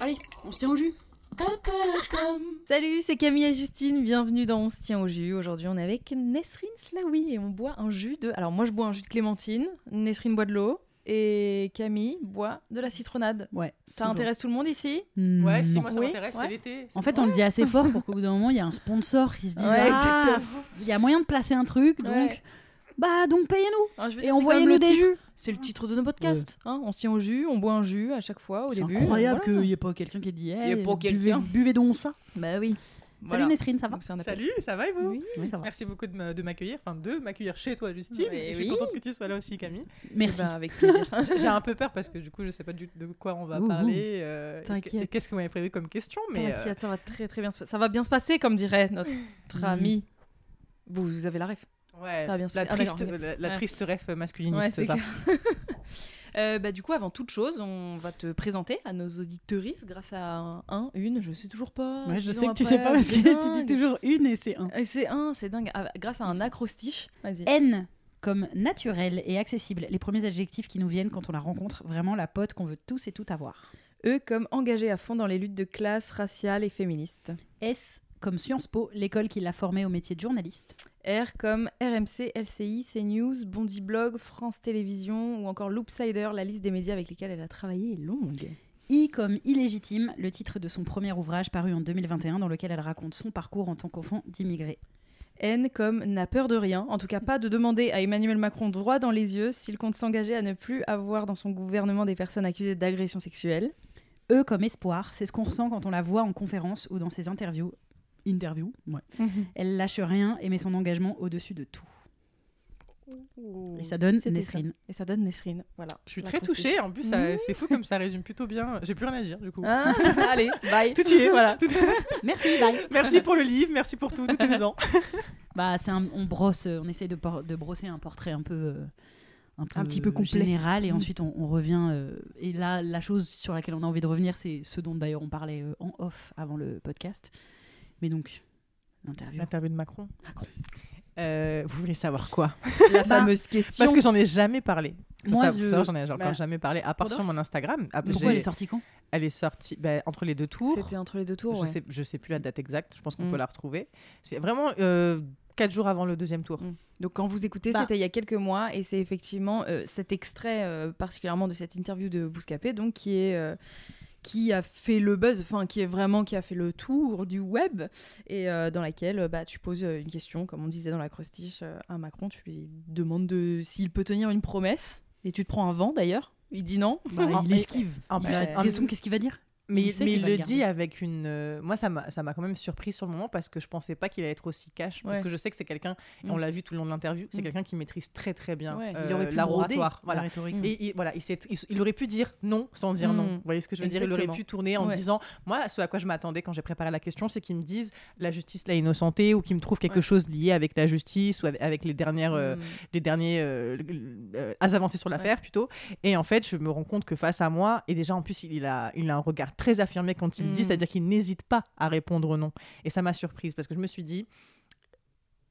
Allez, on se tient au jus. Salut, c'est Camille et Justine, bienvenue dans On se tient au jus. Aujourd'hui, on est avec Nesrine Slaoui et on boit un jus de. Alors, moi, je bois un jus de clémentine, Nesrine boit de l'eau et Camille boit de la citronnade. Ouais. Ça toujours. intéresse tout le monde ici? Hmm, Ouais, si, moi ça Oui, m'intéresse, ouais. c'est l'été. En fait, on le dit assez fort pour qu'au bout d'un moment, il y a un sponsor qui se dise Ouais, Ah, il y a moyen de placer un truc, donc Ouais. Bah donc payez-nous veux et c'est envoyez-nous des titre- jus. C'est le titre de nos podcasts. hein. on se tient au jus, on boit un jus à chaque fois au C'est début. incroyable Voilà. qu'il n'y ait pas quelqu'un qui ait dit y hey, ait pas buvez, quelqu'un. buvez donc ça. Bah oui. Salut Nesrine, ça va Donc, c'est. Salut, ça va et vous Oui. Oui, ça va. Merci beaucoup de m'accueillir, enfin de m'accueillir chez toi, Justine. Ouais, je suis oui. contente que tu sois là aussi, Camille. Merci. Eh ben, avec plaisir. J'ai- un peu peur parce que du coup, je sais pas du- de quoi on va Ouh, parler. euh, T'inquiète. et Qu'est-ce que vous m'avez prévu comme question mais, euh, T'inquiète, ça va très très bien se passer. Ça va bien se passer, comme dirait notre ami. Vous, vous avez la ref. Ouais, ça va bien se la passer. Ah, triste, d'accord, la, la Ouais. triste ref masculiniste, Ouais, c'est ça. Euh, bah, du coup, avant toute chose, on va te présenter à nos auditeuristes grâce à un, un, une, je sais toujours pas. Ouais, je sais que tu après, sais pas parce que tu dis toujours une et c'est un. Et c'est un, c'est dingue. Ah, grâce à un acrostiche. Vas-y. N comme naturel et accessible, les premiers adjectifs qui nous viennent quand on la rencontre, vraiment la pote qu'on veut tous et toutes avoir. E comme engagé à fond dans les luttes de classe raciales et féministes. S comme Sciences Po, l'école qui l'a formé au métier de journaliste. R comme RMC, LCI, CNews, Bondi Blog, France Télévisions ou encore Loopsider, la liste des médias avec lesquels elle a travaillé est longue. I comme illégitime, le titre de son premier ouvrage paru en 2021 dans lequel elle raconte son parcours en tant qu'enfant d'immigré. N comme n'a peur de rien, en tout cas pas de demander à Emmanuel Macron droit dans les yeux s'il compte s'engager à ne plus avoir dans son gouvernement des personnes accusées d'agression sexuelle. E comme espoir, c'est ce qu'on ressent quand on la voit en conférence ou dans ses interviews. Interview, ouais. Elle lâche rien et met son engagement au-dessus de tout. Et ça donne Nesrine. ça. Et ça donne Nesrine, voilà. Je suis La très touchée. En plus, ça- c'est fou comme ça résume plutôt bien. J'ai plus rien à dire du coup. Ah, allez, bye. Tout y est, voilà. Tout- Merci, bye. Merci pour le livre, merci pour tout, tout est dedans. Bah, c'est un- on brosse, euh, on essaye de, de brosser un portrait un peu, euh, un, peu Un petit peu complet. général et Mm. ensuite on, on revient. euh, et là, la chose sur laquelle on a envie de revenir, c'est ce dont d'ailleurs on parlait euh, en off avant le podcast. Mais donc, l'interview. L'interview de Macron. Macron. Euh, vous voulez savoir quoi? La fameuse question. Parce que j'en ai jamais parlé. Faut Moi, faut je- j'en ai encore bah, jamais parlé, à part pardon sur mon Instagram. Ah, Pourquoi elle est sortie quand? Elle est sortie bah, entre les deux tours. C'était entre les deux tours. Je ouais. sais, je sais plus la date exacte. Je pense qu'on Mm. peut la retrouver. C'est vraiment euh, quatre jours avant le deuxième tour. Mm. Donc quand vous écoutez, Bah. c'était il y a quelques mois et c'est effectivement euh, cet extrait particulièrement de cette interview de Bouscapé donc qui est qui a fait le buzz, enfin qui est vraiment qui a fait le tour du web et euh, dans laquelle bah, tu poses euh, une question comme on disait dans la crostiche euh, à Macron, tu lui demandes de s'il peut tenir une promesse et tu te prends un vent d'ailleurs. Il dit non. Bah, En- Il esquive. en Il en- son qu'est-ce qu'il va dire? Mais, Il mais le dit avec une. euh, Moi, ça m'a quand même surpris sur le moment parce que je pensais pas qu'il allait être aussi cash. Parce que je sais que c'est quelqu'un, et Mm. on l'a vu tout le long de l'interview, c'est Mm. quelqu'un qui maîtrise très très bien Ouais, euh, la rhétorique. Mm. Et il, voilà, il, s'est- il- il aurait pu dire non sans dire non. Mm. Vous voyez ce que je veux dire? Il aurait pu tourner en Ouais. disant Moi, ce à quoi je m'attendais quand j'ai préparé la question, c'est qu'ils me disent la justice l'a innocenté ou qu'ils me trouvent quelque chose lié avec la justice ou avec, les dernières. euh, Mm. les derniers euh, avancées sur l'affaire plutôt et en fait je me rends compte que face à moi et déjà en plus il a il a un regard très affirmé quand il me dit Mm. c'est-à-dire qu'il n'hésite pas à répondre non et ça m'a surprise parce que je me suis dit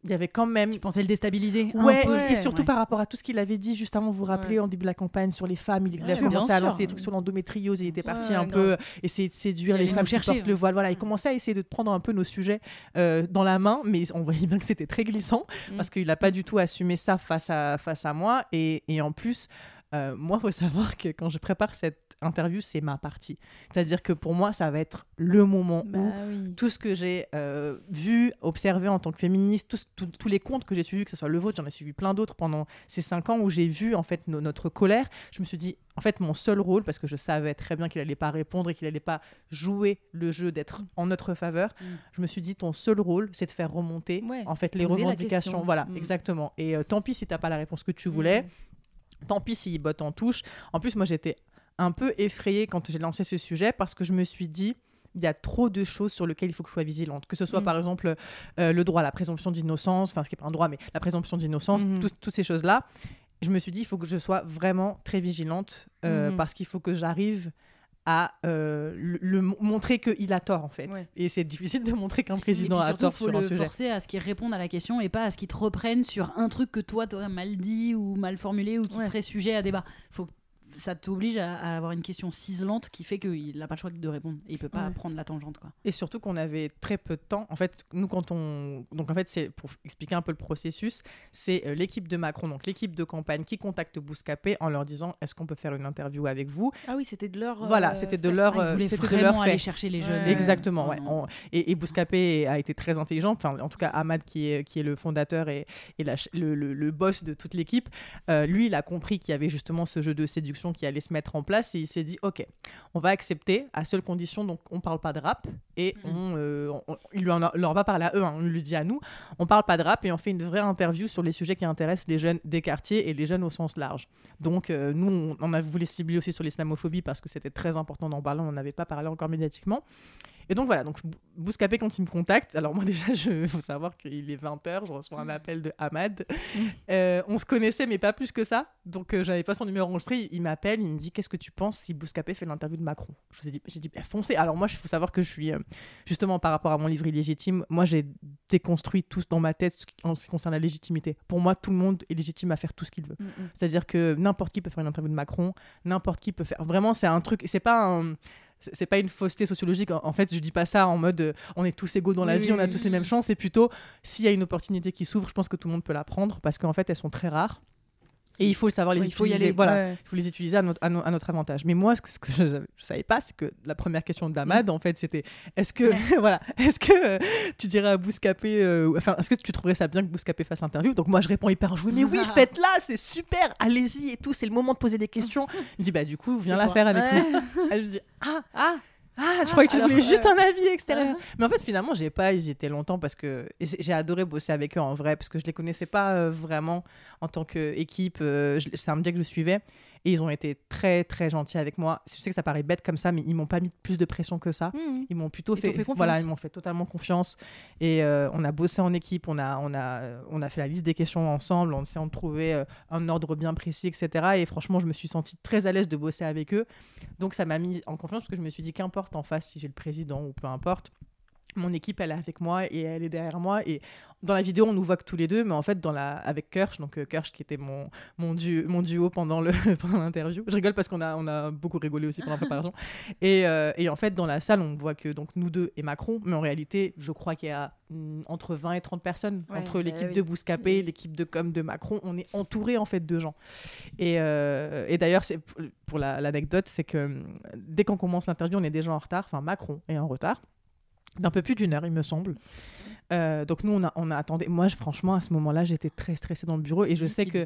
il y avait quand même Tu pensais le déstabiliser un Ouais, peu. et surtout Ouais. par rapport à tout ce qu'il avait dit juste avant, vous vous rappelez, en début de la campagne sur les femmes, il, il a commencé bien à lancer sûr. des trucs sur l'endométriose, il était parti Ouais, un peu essayer de séduire les femmes qui chercher, portent le voile. Voilà, il commençait à essayer de prendre un peu nos sujets euh, dans la main, mais on voyait bien que c'était très glissant Mm. parce qu'il n'a pas du tout assumé ça face à, face à moi. Et, et en plus, euh, moi, il faut savoir que quand je prépare cette interview, c'est ma partie. C'est-à-dire que pour moi, ça va être le moment Bah où oui. tout ce que j'ai euh, vu, observé en tant que féministe, tous- les comptes que j'ai suivis, que ce soit le vôtre, j'en ai suivi plein d'autres pendant ces cinq ans où j'ai vu en fait no- notre colère, je me suis dit, en fait, mon seul rôle, parce que je savais très bien qu'il allait pas répondre et qu'il allait pas jouer le jeu d'être en notre faveur, Mm. je me suis dit, ton seul rôle, c'est de faire remonter Ouais, en fait les revendications. Voilà, Mm. exactement. Et euh, tant pis si t'as pas la réponse que tu voulais. Tant pis s'il botte en touche. En plus, moi, j'étais un peu effrayée quand j'ai lancé ce sujet parce que je me suis dit, il y a trop de choses sur lesquelles il faut que je sois vigilante. Que ce soit, Mm. par exemple, euh, le droit à la présomption d'innocence, enfin, ce qui n'est pas un droit, mais la présomption d'innocence, Mhm. tout- toutes ces choses-là. Je me suis dit, il faut que je sois vraiment très vigilante euh, Mhm. parce qu'il faut que j'arrive à euh, le, le mo- montrer qu'il a tort, en fait. Ouais. Et c'est difficile de montrer qu'un président a tort faut sur un le sujet. forcer à ce qu'il réponde à la question et pas à ce qu'il te reprenne sur un truc que toi t'aurais mal dit ou mal formulé ou qui Ouais. serait sujet à débat. Faut ça t'oblige à, à avoir une question ciselante qui fait qu'il n'a pas le choix de répondre et il peut pas Ouais. prendre la tangente quoi. Et surtout qu'on avait très peu de temps. En fait, nous, quand on. Donc, en fait, c'est pour expliquer un peu le processus, c'est euh, l'équipe de Macron, donc l'équipe de campagne, qui contacte Bouscapé en leur disant est-ce qu'on peut faire une interview avec vous? Ah oui, c'était de leur. Voilà, euh, c'était de leur. Ah, euh, c'était de vraiment leur aller fait. chercher les Ouais. jeunes. Exactement, Oh ouais. On- et, et Bouscapé a été très intelligent. Enfin, en tout cas, Ahmad, qui est, qui est le fondateur et, et la le, le- le boss de toute l'équipe, euh, lui, il a compris qu'il y avait justement ce jeu de séduction qui allait se mettre en place et il s'est dit ok, on va accepter à seule condition, donc on parle pas de rap et on, euh, on- il lui en a- leur va parler à eux, hein, on lui dit à nous, on parle pas de rap et on fait une vraie interview sur les sujets qui intéressent les jeunes des quartiers et les jeunes au sens large. Donc euh, nous, on, on a voulu cibler aussi sur l'islamophobie parce que c'était très important d'en parler, on n'en avait pas parlé encore médiatiquement. Et donc voilà, donc Bou- Bouscapé quand il me contacte, alors moi déjà, il faut savoir qu'il est 20h, je reçois un appel de Ahmad. Euh, on se connaissait mais pas plus que ça, donc euh, j'avais pas son numéro enregistré, il m'appelle, il me dit qu'est-ce que tu penses si Bouscapé fait l'interview de Macron? Je vous ai dit, j'ai dit bah, foncez. Alors moi, il faut savoir que je suis, euh, justement par rapport à mon livre illégitime, moi j'ai déconstruit tout dans ma tête en ce qui concerne la légitimité. Pour moi, tout le monde est légitime à faire tout ce qu'il veut. Mm, mm. C'est-à-dire que n'importe qui peut faire une interview de Macron, n'importe qui peut faire. Vraiment, c'est un truc. C'est pas un. C'est- pas une fausseté sociologique. En fait, je dis pas ça en mode euh, on est tous égaux dans la Oui, vie, on a tous les mêmes chances. C'est plutôt s'il y a une opportunité qui s'ouvre, je pense que tout le monde peut la prendre parce qu'en fait, elles sont très rares. Et il faut savoir les Ouais, il faut y utiliser. aller. Voilà, ouais. il faut les utiliser à notre, à no- à notre avantage. Mais moi, ce que, ce que je, je savais pas, c'est que la première question d'Ahmad, en fait, c'était est-ce que, voilà, est-ce que euh, tu dirais à Bouscapé, euh, enfin, est-ce que tu trouverais ça bien que Bouscapé fasse l'interview? Donc moi, je réponds hyper enjoué, mais oui, faites-la, c'est super, allez-y et tout, c'est le moment de poser des questions. Il me dit, bah, du coup, viens la toi. faire avec nous. Ouais. Elle me dit, ah, Ah, ah, je croyais que tu voulais juste euh, un avis extérieur. Mais en fait, finalement, j'ai pas hésité longtemps parce que j'ai adoré bosser avec eux en vrai parce que je les connaissais pas euh, vraiment en tant qu'équipe. c'est un média que je suivais et ils ont été très très gentils avec moi. Je sais que ça paraît bête comme ça, mais ils m'ont pas mis plus de pression que ça. mm. Ils m'ont plutôt fait, voilà, ils m'ont fait totalement confiance et euh, on a bossé en équipe, on a on a on a fait la liste des questions ensemble, on essayant de trouver euh, un ordre bien précis, etc. Et franchement, je me suis sentie très à l'aise de bosser avec eux. Donc ça m'a mis en confiance parce que je me suis dit qu'importe en face si j'ai le président ou peu importe. Mon équipe, elle est avec moi et elle est derrière moi. Et dans la vidéo, on nous voit que tous les deux, mais en fait, dans la... avec Kirsch, donc euh, Kirsch qui était mon, mon, duo, mon duo pendant le- pendant l'interview. Je rigole parce qu'on a, on a beaucoup rigolé aussi pendant la préparation. Et, euh, et en fait, dans la salle, on voit que donc nous deux et Macron, mais en réalité, je crois qu'il y a hum, entre 20 et 30 personnes. Ouais, entre bah l'équipe oui. de Bouscapé, Oui. l'équipe de com de Macron, on est entouré en fait de gens. Et, euh, et d'ailleurs, c'est pour la- l'anecdote, c'est que hum, dès qu'on commence l'interview, on est déjà en retard. Enfin, Macron est en retard d'un peu plus d'une heure, il me semble. Euh, donc nous, on a, on a attendu. Moi, je- franchement, à ce moment-là, j'étais très stressée dans le bureau et je sais que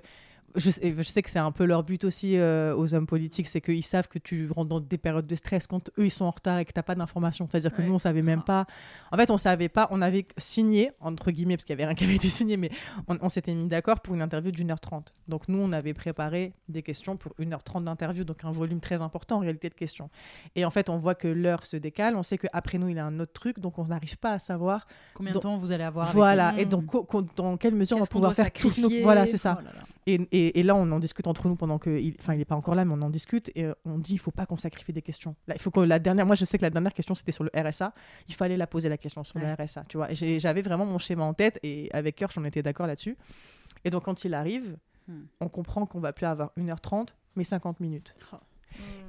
je, sais- je sais que c'est un peu leur but aussi euh, aux hommes politiques, c'est qu'ils savent que tu rentres dans des périodes de stress quand eux ils sont en retard et que t'as pas d'informations. C'est-à-dire que Ouais. nous, on savait même pas. En fait, on savait pas. On avait signé entre guillemets parce qu'il y avait rien qui avait été signé, mais on, on s'était mis d'accord pour une interview d'une heure trente. Donc nous, on avait préparé des questions pour une heure trente d'interview, donc un volume très important en réalité de questions. Et en fait, on voit que l'heure se décale. On sait qu'après nous, il y a un autre truc, donc on n'arrive pas à savoir Combien de temps vous allez avoir voilà, et donc co- dans quelle mesure on va pouvoir faire toutes nos... sacrifier Voilà, c'est ça. Oh là là. Et, et- et là, on en discute entre nous pendant que... il- Enfin, il n'est pas encore là, mais on en discute. Et euh, on dit, il faut pas qu'on sacrifie des questions. Là, il faut que la dernière... Moi, je sais que la dernière question, c'était sur le RSA. Il fallait la poser, la question sur Ouais. le RSA, tu vois. J'avais vraiment mon schéma en tête. Et avec Kirsch, on était d'accord là-dessus. Et donc, quand il arrive, Hmm. on comprend qu'on va plus avoir 1h30, mais 50 minutes. Oh.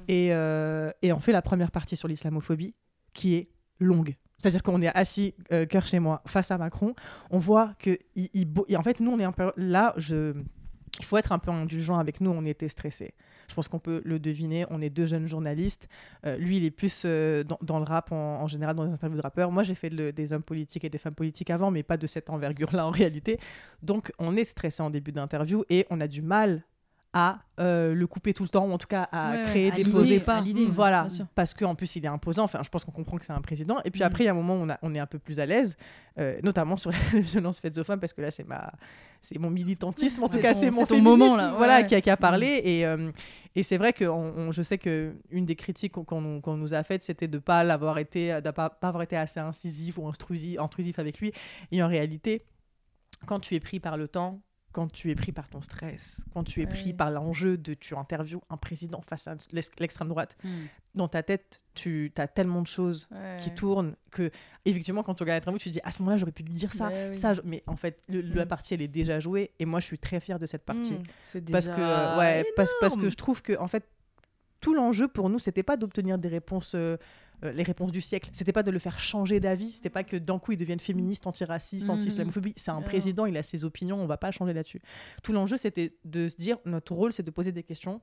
Et, euh, et on fait la première partie sur l'islamophobie, qui est longue. C'est-à-dire qu'on est assis, euh, cœur chez moi, face à Macron. On voit que. Il, et en fait, nous, on est un peu. Là, je. Il faut être un peu indulgent avec nous, on était stressés. Je pense qu'on peut le deviner, on est deux jeunes journalistes. Euh, lui, il est plus euh, dans, le rap en, général, dans les interviews de rappeurs. Moi, j'ai fait des hommes politiques et des femmes politiques avant, mais pas de cette envergure-là en réalité. Donc, on est stressé en début d'interview et on a du mal à euh, le couper tout le temps, ou en tout cas à créer des poser pas. Voilà, parce qu'en plus il est imposant. Enfin, je pense qu'on comprend que c'est un président. Et puis mm. après, il y a un moment où on, a, on est un peu plus à l'aise, euh, notamment sur les violences faites aux femmes, parce que là, c'est ma, c'est mon militantisme. En tout cas, c'est mon moment là. Voilà, qui, a, qui a parlé. Et, euh, et c'est vrai que je sais que une des critiques qu'on, nous a faites, c'était de pas l'avoir été, de pas, pas avoir été assez incisif ou intrusif, intrusif avec lui. Et en réalité, quand tu es pris par le temps quand tu es pris par ton stress, quand tu es pris par l'enjeu de tu interviews un président face à l'extrême droite, hmm. dans ta tête, tu as tellement de choses qui tournent que, effectivement, quand tu regardes l'interview, tu te dis à ce moment-là, j'aurais pu lui dire ça, ça. Mais en fait, la hmm. partie, elle est déjà jouée et moi, je suis très fière de cette partie. Hmm. C'est parce que, ouais, parce, parce, que je trouve que, en fait, tout l'enjeu pour nous, c'était pas d'obtenir des réponses. Euh, euh, les réponses du siècle. C'était pas de le faire changer d'avis. C'était pas que d'un coup il devienne féministe, antiraciste, mmh. anti-islamophobie. C'est un président, il a ses opinions, on va pas changer là-dessus. Tout l'enjeu, c'était de se dire notre rôle, c'est de poser des questions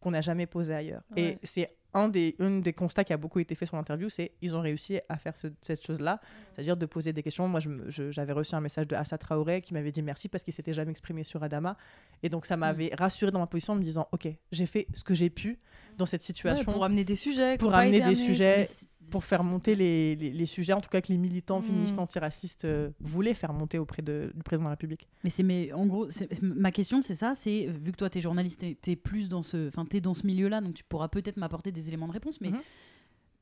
qu'on n'a jamais posées ailleurs. Et c'est un des, des constats qui a beaucoup été fait sur l'interview, c'est ils ont réussi à faire cette chose-là, c'est-à-dire de poser des questions. Moi, j'avais reçu un message de Assa Traoré qui m'avait dit merci parce qu'il s'était jamais exprimé sur Adama. Et donc, ça m'avait mm. rassuré dans ma position en me disant, OK, j'ai fait ce que j'ai pu dans cette situation. pour amener des sujets. Pour amener des sujets pour faire monter les, les, sujets, en tout cas que les militants féministes mm. antiracistes euh, voulaient faire monter auprès de, du président de la République. Mais c'est mais en gros, ma question c'est ça, c'est vu que toi tu es journaliste, tu es, plus dans ce, enfin dans ce milieu-là, donc tu pourras peut-être m'apporter des éléments de réponse, mais mm-hmm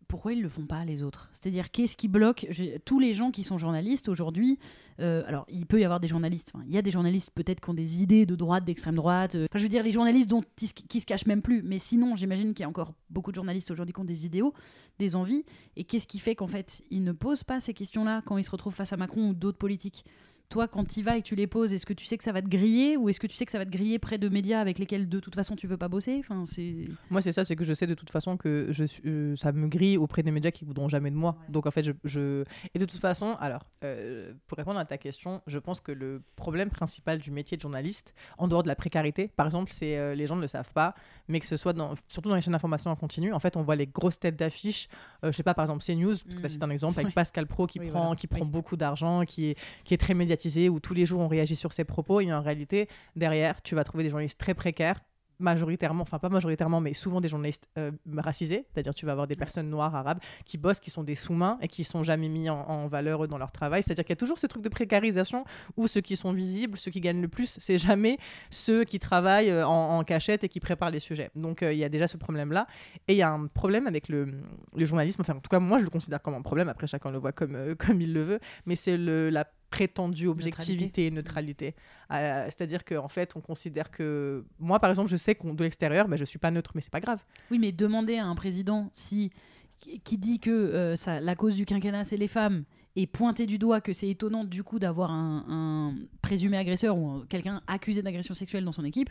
pourquoi ils le font pas les autres? C'est-à-dire qu'est-ce qui bloque? Tous les gens qui sont journalistes aujourd'hui euh, Alors il peut y avoir des journalistes, il y a des journalistes peut-être qui ont des idées de droite, d'extrême droite. Euh, je veux dire les journalistes dont qui se cachent même plus. Mais sinon, j'imagine qu'il y a encore beaucoup de journalistes aujourd'hui qui ont des idéaux, des envies. Et qu'est-ce qui fait qu'en fait ils ne posent pas ces questions-là quand ils se retrouvent face à Macron ou d'autres politiques? Toi, quand tu y vas et que tu les poses, est-ce que tu sais que ça va te griller ou est-ce que tu sais que ça va te griller près de médias avec lesquels de toute façon tu veux pas bosser? Enfin. Moi, c'est ça, c'est que je sais de toute façon que je, euh, ça me grille auprès des médias qui voudront jamais de moi. Donc en fait, je, Et de toute façon, alors, euh, pour répondre à ta question, je pense que le problème principal du métier de journaliste, en dehors de la précarité, par exemple, c'est euh, les gens ne le savent pas, mais que ce soit dans, surtout dans les chaînes d'information en continu, en fait, on voit les grosses têtes d'affiche, je sais pas, par exemple CNews, mmh. c'est un exemple, avec Pascal Pro qui prend, qui prend beaucoup d'argent, qui est, qui est très médiatisé, où tous les jours on réagit sur ses propos, et en réalité, derrière, tu vas trouver des journalistes très précaires, majoritairement, enfin pas majoritairement, mais souvent des journalistes euh, racisés, c'est-à-dire tu vas avoir des personnes noires, arabes, qui bossent, qui sont des sous-mains et qui sont jamais mis en, valeur dans leur travail. C'est-à-dire qu'il y a toujours ce truc de précarisation où ceux qui sont visibles, ceux qui gagnent le plus, c'est jamais ceux qui travaillent euh, en, cachette et qui préparent les sujets. Donc euh, il y a déjà ce problème-là. Et il y a un problème avec le, le, journalisme, enfin en tout cas moi je le considère comme un problème, après chacun le voit comme, comme il le veut, mais c'est la prétendue objectivité et neutralité. Euh, c'est-à-dire qu'en fait, on considère que. Moi, par exemple, je sais qu'on de l'extérieur, je ben, je suis pas neutre, mais c'est pas grave. Oui, mais demander à un président si qui dit que euh, ça, la cause du quinquennat, c'est les femmes, et pointer du doigt que c'est étonnant du coup d'avoir un, présumé agresseur ou quelqu'un accusé d'agression sexuelle dans son équipe,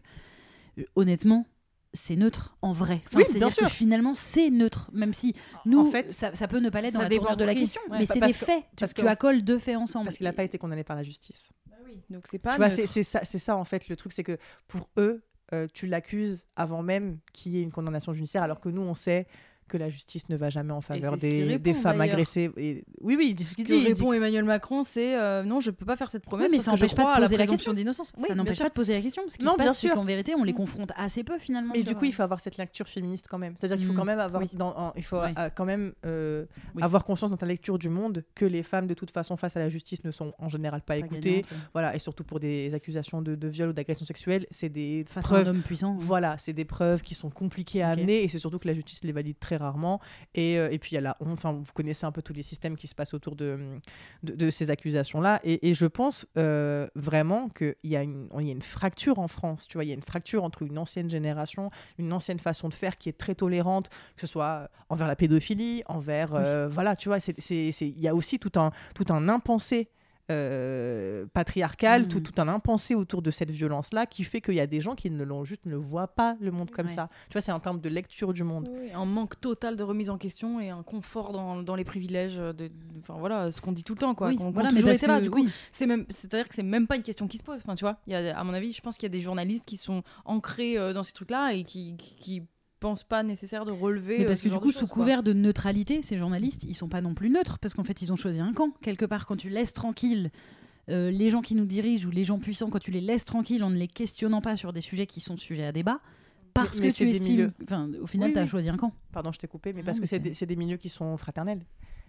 euh, honnêtement, c'est neutre en vrai. oui, bien sûr. finalement, c'est neutre, même si nous, en fait, ça, peut ne pas l'être dans la tournure de la question, mais c'est des faits. Parce tu, que, tu accoles deux faits ensemble. Parce qu'il n'a pas été condamné par la justice. Bah oui, donc c'est pas. Tu vois, c'est ça, ça en fait. Le truc, c'est que pour eux, euh, tu l'accuses avant même qu'il y ait une condamnation judiciaire, alors que nous, on sait que la justice ne va jamais en faveur des, des, femmes agressées. Et... Oui, oui, il dit ce qu'il dit. répond Emmanuel Macron, c'est euh, non, je peux pas faire cette promesse mais ça n'empêche pas de poser la, question d'innocence. ça n'empêche pas de poser la question. Ce qui non, se passe, c'est qu'en vérité, on les confronte assez peu finalement. Mais du coup, il faut avoir cette lecture féministe quand même. C'est-à-dire qu'il faut mm. quand même avoir, dans, il faut euh, quand même euh, avoir conscience dans ta lecture du monde que les femmes, de toute façon, face à la justice, ne sont en général pas, écoutées. Voilà, et surtout pour des accusations de, viol ou d'agression sexuelle, c'est des preuves. puissant. Voilà, c'est des preuves qui sont compliquées à amener, et c'est surtout que la justice les valide très rarement. Euh, et, puis il y a la honte, enfin vous connaissez un peu tous les systèmes qui se passent autour de, de, ces accusations-là. Et, je pense euh, vraiment qu'il y, a une, y a une fracture en France, tu vois, il y a une fracture entre une ancienne génération, une ancienne façon de faire qui est très tolérante, que ce soit envers la pédophilie, envers... Euh, voilà, tu vois, il y a aussi tout un, tout un impensé euh, patriarcal, Mm. tout, tout un impensé autour de cette violence-là qui fait qu'il y a des gens qui ne l'ont juste ne voient pas le monde comme Ouais. ça. Tu vois, c'est en termes de lecture du monde. Oui, un manque total de remise en question et un confort dans, dans les privilèges. De, enfin voilà, ce qu'on dit tout le temps, quoi. Oui, voilà, mais parce là. que- Du coup, oui. c'est même, c'est-à-dire que c'est même pas une question qui se pose. Enfin, tu vois, y a, à mon avis, je pense qu'il y a des journalistes qui sont ancrés euh, dans ces trucs-là et qui, qui, qui pensent pas nécessaire de relever. Mais euh, parce ce que du coup, sous quoi. couvert de neutralité, ces journalistes, ils sont pas non plus neutres, parce qu'en fait, ils ont choisi un camp. Quelque part, quand tu laisses tranquille euh, les gens qui nous dirigent ou les gens puissants, quand tu les laisses tranquilles en ne les questionnant pas sur des sujets qui sont sujets à débat, parce mais que c'est tu des estimes. milieux. Enfin, au final, Oui, tu as oui. choisi un camp. Pardon, je t'ai coupé, mais Non, parce mais que c'est c'est- des, c'est des milieux qui sont fraternels.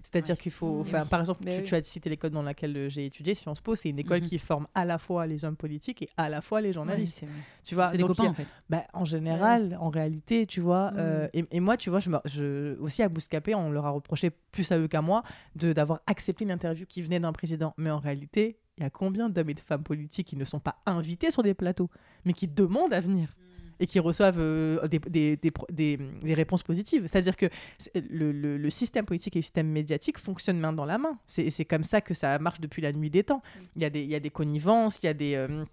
C'est-à-dire Ouais. qu'il faut. Mm. Enfin, Oui. par exemple, tu, oui. tu as cité l'école dans laquelle euh, j'ai étudié, Sciences Po, c'est une école Mhm. qui forme à la fois les hommes politiques et à la fois les journalistes. Tu vois, des Donc, y copains, a- en fait. Bah, en général, en réalité, tu vois. Mm. euh, et, et moi, tu vois, je, me- je, aussi à Bouscapé, on leur a reproché plus à eux qu'à moi de d'avoir accepté une interview qui venait d'un président. Mais en réalité, il y a combien d'hommes et de femmes politiques qui ne sont pas invités sur des plateaux, mais qui demandent à venir? Et qui reçoivent euh, des, des, des, réponses positives. C'est-à-dire que le, le- le système politique et le système médiatique fonctionnent main dans la main. C'est comme ça que ça marche depuis la nuit des temps. Il y a des, il y a des connivences, il y a des... euh,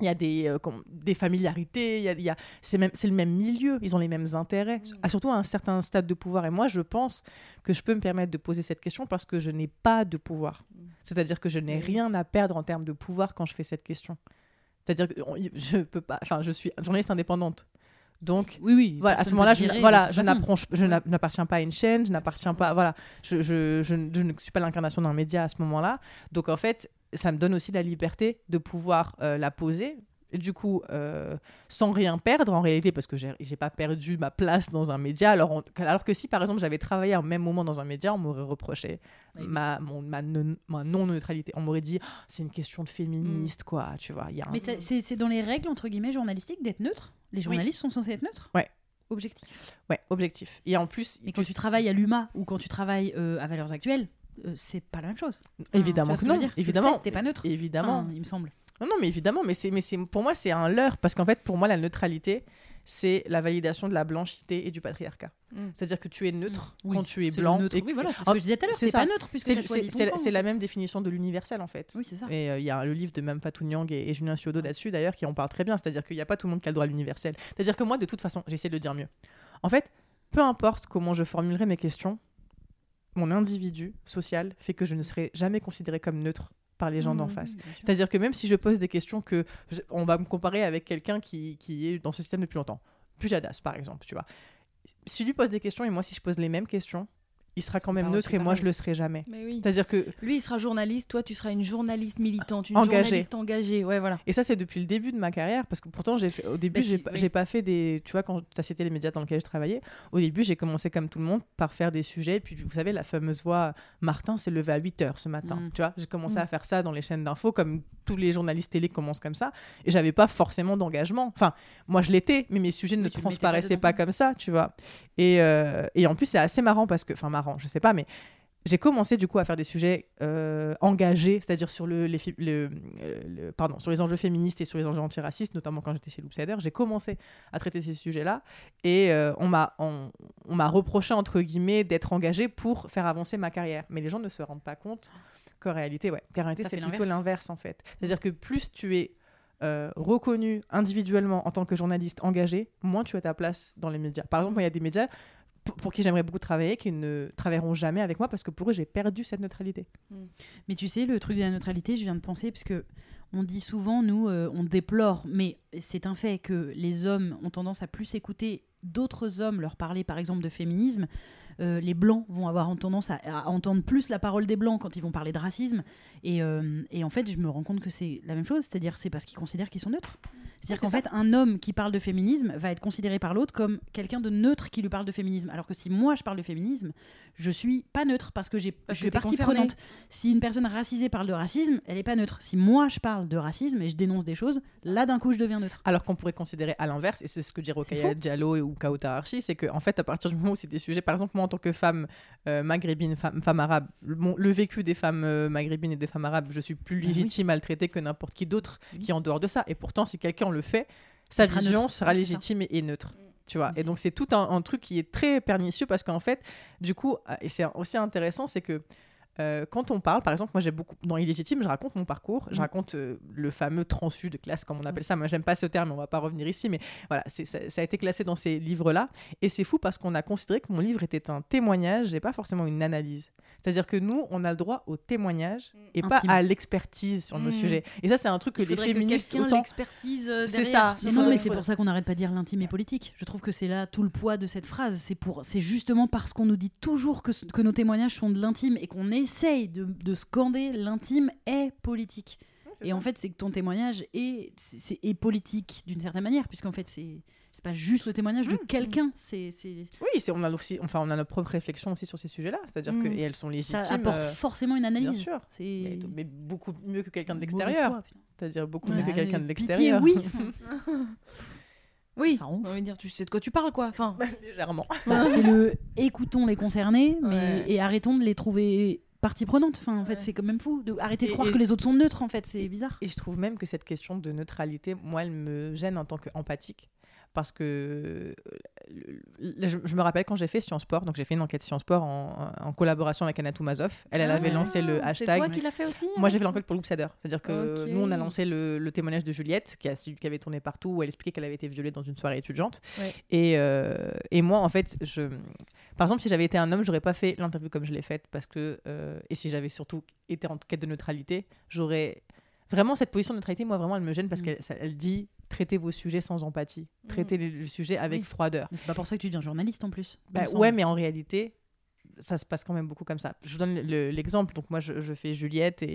il y a des, euh, des familiarités, il y a, il y a- c'est le même milieu, ils ont les mêmes intérêts, à- surtout à un certain stade de pouvoir. Et moi, je pense que je peux me permettre de poser cette question parce que je n'ai pas de pouvoir. C'est-à-dire que je n'ai rien à perdre en termes de pouvoir quand je fais cette question. C'est-à-dire que on- je peux pas, enfin, je suis journaliste indépendante. Donc, Oui, oui. voilà, à ce moment-là, je, voilà, je n'appartiens pas à une chaîne, je n'appartiens pas, voilà, je, je, je, je ne suis pas l'incarnation d'un média à ce moment-là. Donc en fait, ça me donne aussi la liberté de pouvoir euh, la poser. Du coup, euh, sans rien perdre en réalité, parce que j'ai pas perdu ma place dans un média. Alors, on- alors que si, par exemple, j'avais travaillé au même moment dans un média, on m'aurait reproché Oui. ma, mon- ma, non- ma non-neutralité. On m'aurait dit, Ah, c'est une question de féministe, quoi, tu vois. Y a un... Mais c'est dans les règles, entre guillemets, journalistiques d'être neutre Les journalistes sont censés être neutres Ouais. Objectif. Ouais, objectif. Et en plus, Et quand tu travailles à l'UMA ou quand tu travailles euh, à Valeurs Actuelles, euh, c'est pas la même chose. évidemment que non, évidemment. T'es pas neutre. Évidemment. Il me semble. Non, non, mais évidemment, mais c'est, mais c'est, pour moi, c'est un leurre, parce qu'en fait, pour moi, la neutralité, c'est la validation de la blanchité et du patriarcat. Mm. C'est-à-dire que tu es neutre Oui, quand tu es blanc. neutre. et- Oui, voilà, c'est ce que je disais tout à l'heure. c'est pas neutre puisque c'est, la même définition de l'universel, en fait. Oui, c'est ça. Et euh, il y a le livre de Mampa Nyang et, et Julien Ciodo là-dessus, d'ailleurs, qui en parle très bien. C'est-à-dire qu'il n'y a pas tout le monde qui a le droit à l'universel. C'est-à-dire que moi, de toute façon, j'essaie de le dire mieux. En fait, peu importe comment je formulerai mes questions, mon individu social fait que je ne serai jamais considéré comme neutre par les gens d'en Mmh, face. C'est-à-dire que même si je pose des questions que je- on va me comparer avec quelqu'un qui, qui est dans ce système depuis longtemps, Pujadas par exemple, tu vois. Si lui pose des questions et moi si je pose les mêmes questions, il sera quand même neutre et moi je le serai jamais. Mais oui. C'est-à-dire que Lui, il sera journaliste, toi, tu seras une journaliste militante, une Engagée. journaliste engagée. Ouais, voilà. et ça c'est depuis le début de ma carrière parce que pourtant j'ai fait, au début Bah, j'ai si, pas- oui. j'ai pas fait des tu vois quand tu as cité les médias dans lesquels je travaillais, au début j'ai commencé comme tout le monde par faire des sujets et puis vous savez la fameuse voix Martin s'est levé à 8h ce matin, Mm. tu vois, j'ai commencé Mm. à faire ça dans les chaînes d'infos comme tous les journalistes télé commencent comme ça et j'avais pas forcément d'engagement. Enfin, moi je l'étais, mais mes sujets ne Oui, pas transparaissaient pas, comme ça, tu vois. Et, euh, et en plus, c'est assez marrant parce que, enfin, marrant, je sais pas, mais j'ai commencé du coup à faire des sujets euh, engagés, c'est-à-dire sur le, les, fi- le, euh, le- pardon, sur les enjeux féministes et sur les enjeux antiracistes, notamment quand j'étais chez Loopsider. J'ai commencé à traiter ces sujets-là et euh, on m'a on, on m'a reproché entre guillemets d'être engagé pour faire avancer ma carrière, mais les gens ne se rendent pas compte qu'en réalité, ouais, qu'en réalité c'est plutôt l'inverse. en fait. C'est-à-dire que plus tu es euh, reconnu individuellement en tant que journaliste engagé, moins tu as ta place dans les médias. Par exemple, il y a des médias pour, qui j'aimerais beaucoup travailler qui ne travailleront jamais avec moi parce que pour eux, j'ai perdu cette neutralité. Mais tu sais, le truc de la neutralité, je viens de penser, parce que on dit souvent, nous, euh, on déplore, mais c'est un fait que les hommes ont tendance à plus écouter d'autres hommes leur parler, par exemple, de féminisme. Euh, les blancs vont avoir tendance à, à entendre plus la parole des blancs quand ils vont parler de racisme. Et, euh, et en fait, je me rends compte que c'est la même chose, c'est-à-dire c'est parce qu'ils considèrent qu'ils sont neutres. C'est-à-dire Ouais, qu'en fait, un homme qui parle de féminisme va être considéré par l'autre comme quelqu'un de neutre qui lui parle de féminisme. Alors que si moi je parle de féminisme, je suis pas neutre parce que j'ai je suis partie concernée. prenante. Si une personne racisée parle de racisme, elle est pas neutre. Si moi je parle de racisme et je dénonce des choses, là d'un coup je deviens neutre. Alors qu'on pourrait considérer à l'inverse, et c'est ce que dit Rokhaya faux. Diallo ou Archi, c'est qu'en fait, à partir du moment où c'est des sujets, par exemple, moi en tant que femme euh, maghrébine, femme, femme arabe, le, vécu des femmes euh, maghrébines et des femmes arabes, je suis plus Bah oui. légitime à le traiter que n'importe qui d'autre Oui. qui est en dehors de ça. Et pourtant, si quelqu'un le fait, sa sera vision neutre. sera légitime et, neutre. Tu vois. Et donc, c'est tout un, un truc qui est très pernicieux parce qu'en fait, du coup, euh, et c'est aussi intéressant, c'est que euh, quand on parle, par exemple, moi j'ai beaucoup dans Illégitime, je raconte mon parcours, je Mm. raconte euh, le fameux transfus de classe, comme on appelle ça. Moi, j'aime pas ce terme, on va pas revenir ici, mais voilà, ça, ça a été classé dans ces livres-là, et c'est fou parce qu'on a considéré que mon livre était un témoignage et pas forcément une analyse. C'est-à-dire que nous, on a le droit au témoignage et pas à l'expertise sur le Mm. sujet. Et ça, c'est un truc que les que féministes quelqu'un autant. l'expertise euh, C'est ça. Mais non, mais c'est pour ça qu'on n'arrête pas de dire l'intime est politique. Je trouve que c'est là tout le poids de cette phrase. C'est pour, c'est justement parce qu'on nous dit toujours que, que nos témoignages sont de l'intime et qu'on essaye de, de scander l'intime est politique. C'est Et ça. en fait, c'est que ton témoignage est, c'est, c'est- est politique d'une certaine manière, puisqu'en fait, c'est, c'est pas juste le témoignage de Mm. quelqu'un. C'est, Oui, c'est- on a aussi, enfin, on a notre propre réflexion aussi sur ces sujets-là. C'est-à-dire que Mm. et elles sont légitimes. ça apporte euh, forcément une analyse. bien sûr. C'est mais, mais beaucoup mieux que quelqu'un de l'extérieur. C'est-à-dire beaucoup Ouais, mieux que quelqu'un de l'extérieur. oui. Oui, Ça on va dire, tu sais de quoi tu parles, quoi. Enfin, Légèrement. Bah, c'est le écoutons les concernés, mais Ouais. et arrêtons de les trouver partie prenante. Enfin, en fait, Ouais. c'est quand même fou. De, arrêtez de croire et- que les autres sont neutres. En fait, c'est bizarre. Et je trouve même que cette question de neutralité, moi, elle me gêne en tant qu'empathique. Parce que euh, je, je me rappelle quand j'ai fait Sciences Sport, donc j'ai fait une enquête Sciences Sport en, en collaboration avec Anatou Mazov. Elle, elle avait Ah, lancé le C'est hashtag. toi qui l'as fait aussi Moi, hein j'ai fait l'enquête pour Loopsader. C'est-à-dire que nous, on a lancé le, le témoignage de Juliette, qui, a, su- qui avait tourné partout, où elle expliquait qu'elle avait été violée dans une soirée étudiante. Ouais. Et, euh, et moi, en fait, je... par exemple, si j'avais été un homme, j'aurais pas fait l'interview comme je l'ai faite. Parce que, euh, et si j'avais surtout été en quête de neutralité, j'aurais. Vraiment, cette position de neutralité, moi, vraiment, elle me gêne parce Mm. qu'elle dit traitez vos sujets sans empathie, traitez les, le sujet avec Oui. froideur. Mais c'est pas pour ça que tu deviens journaliste en plus. Bah, ouais, mais en réalité, ça se passe quand même beaucoup comme ça. Je vous donne le- l'exemple. Donc moi, je, je fais Juliette et,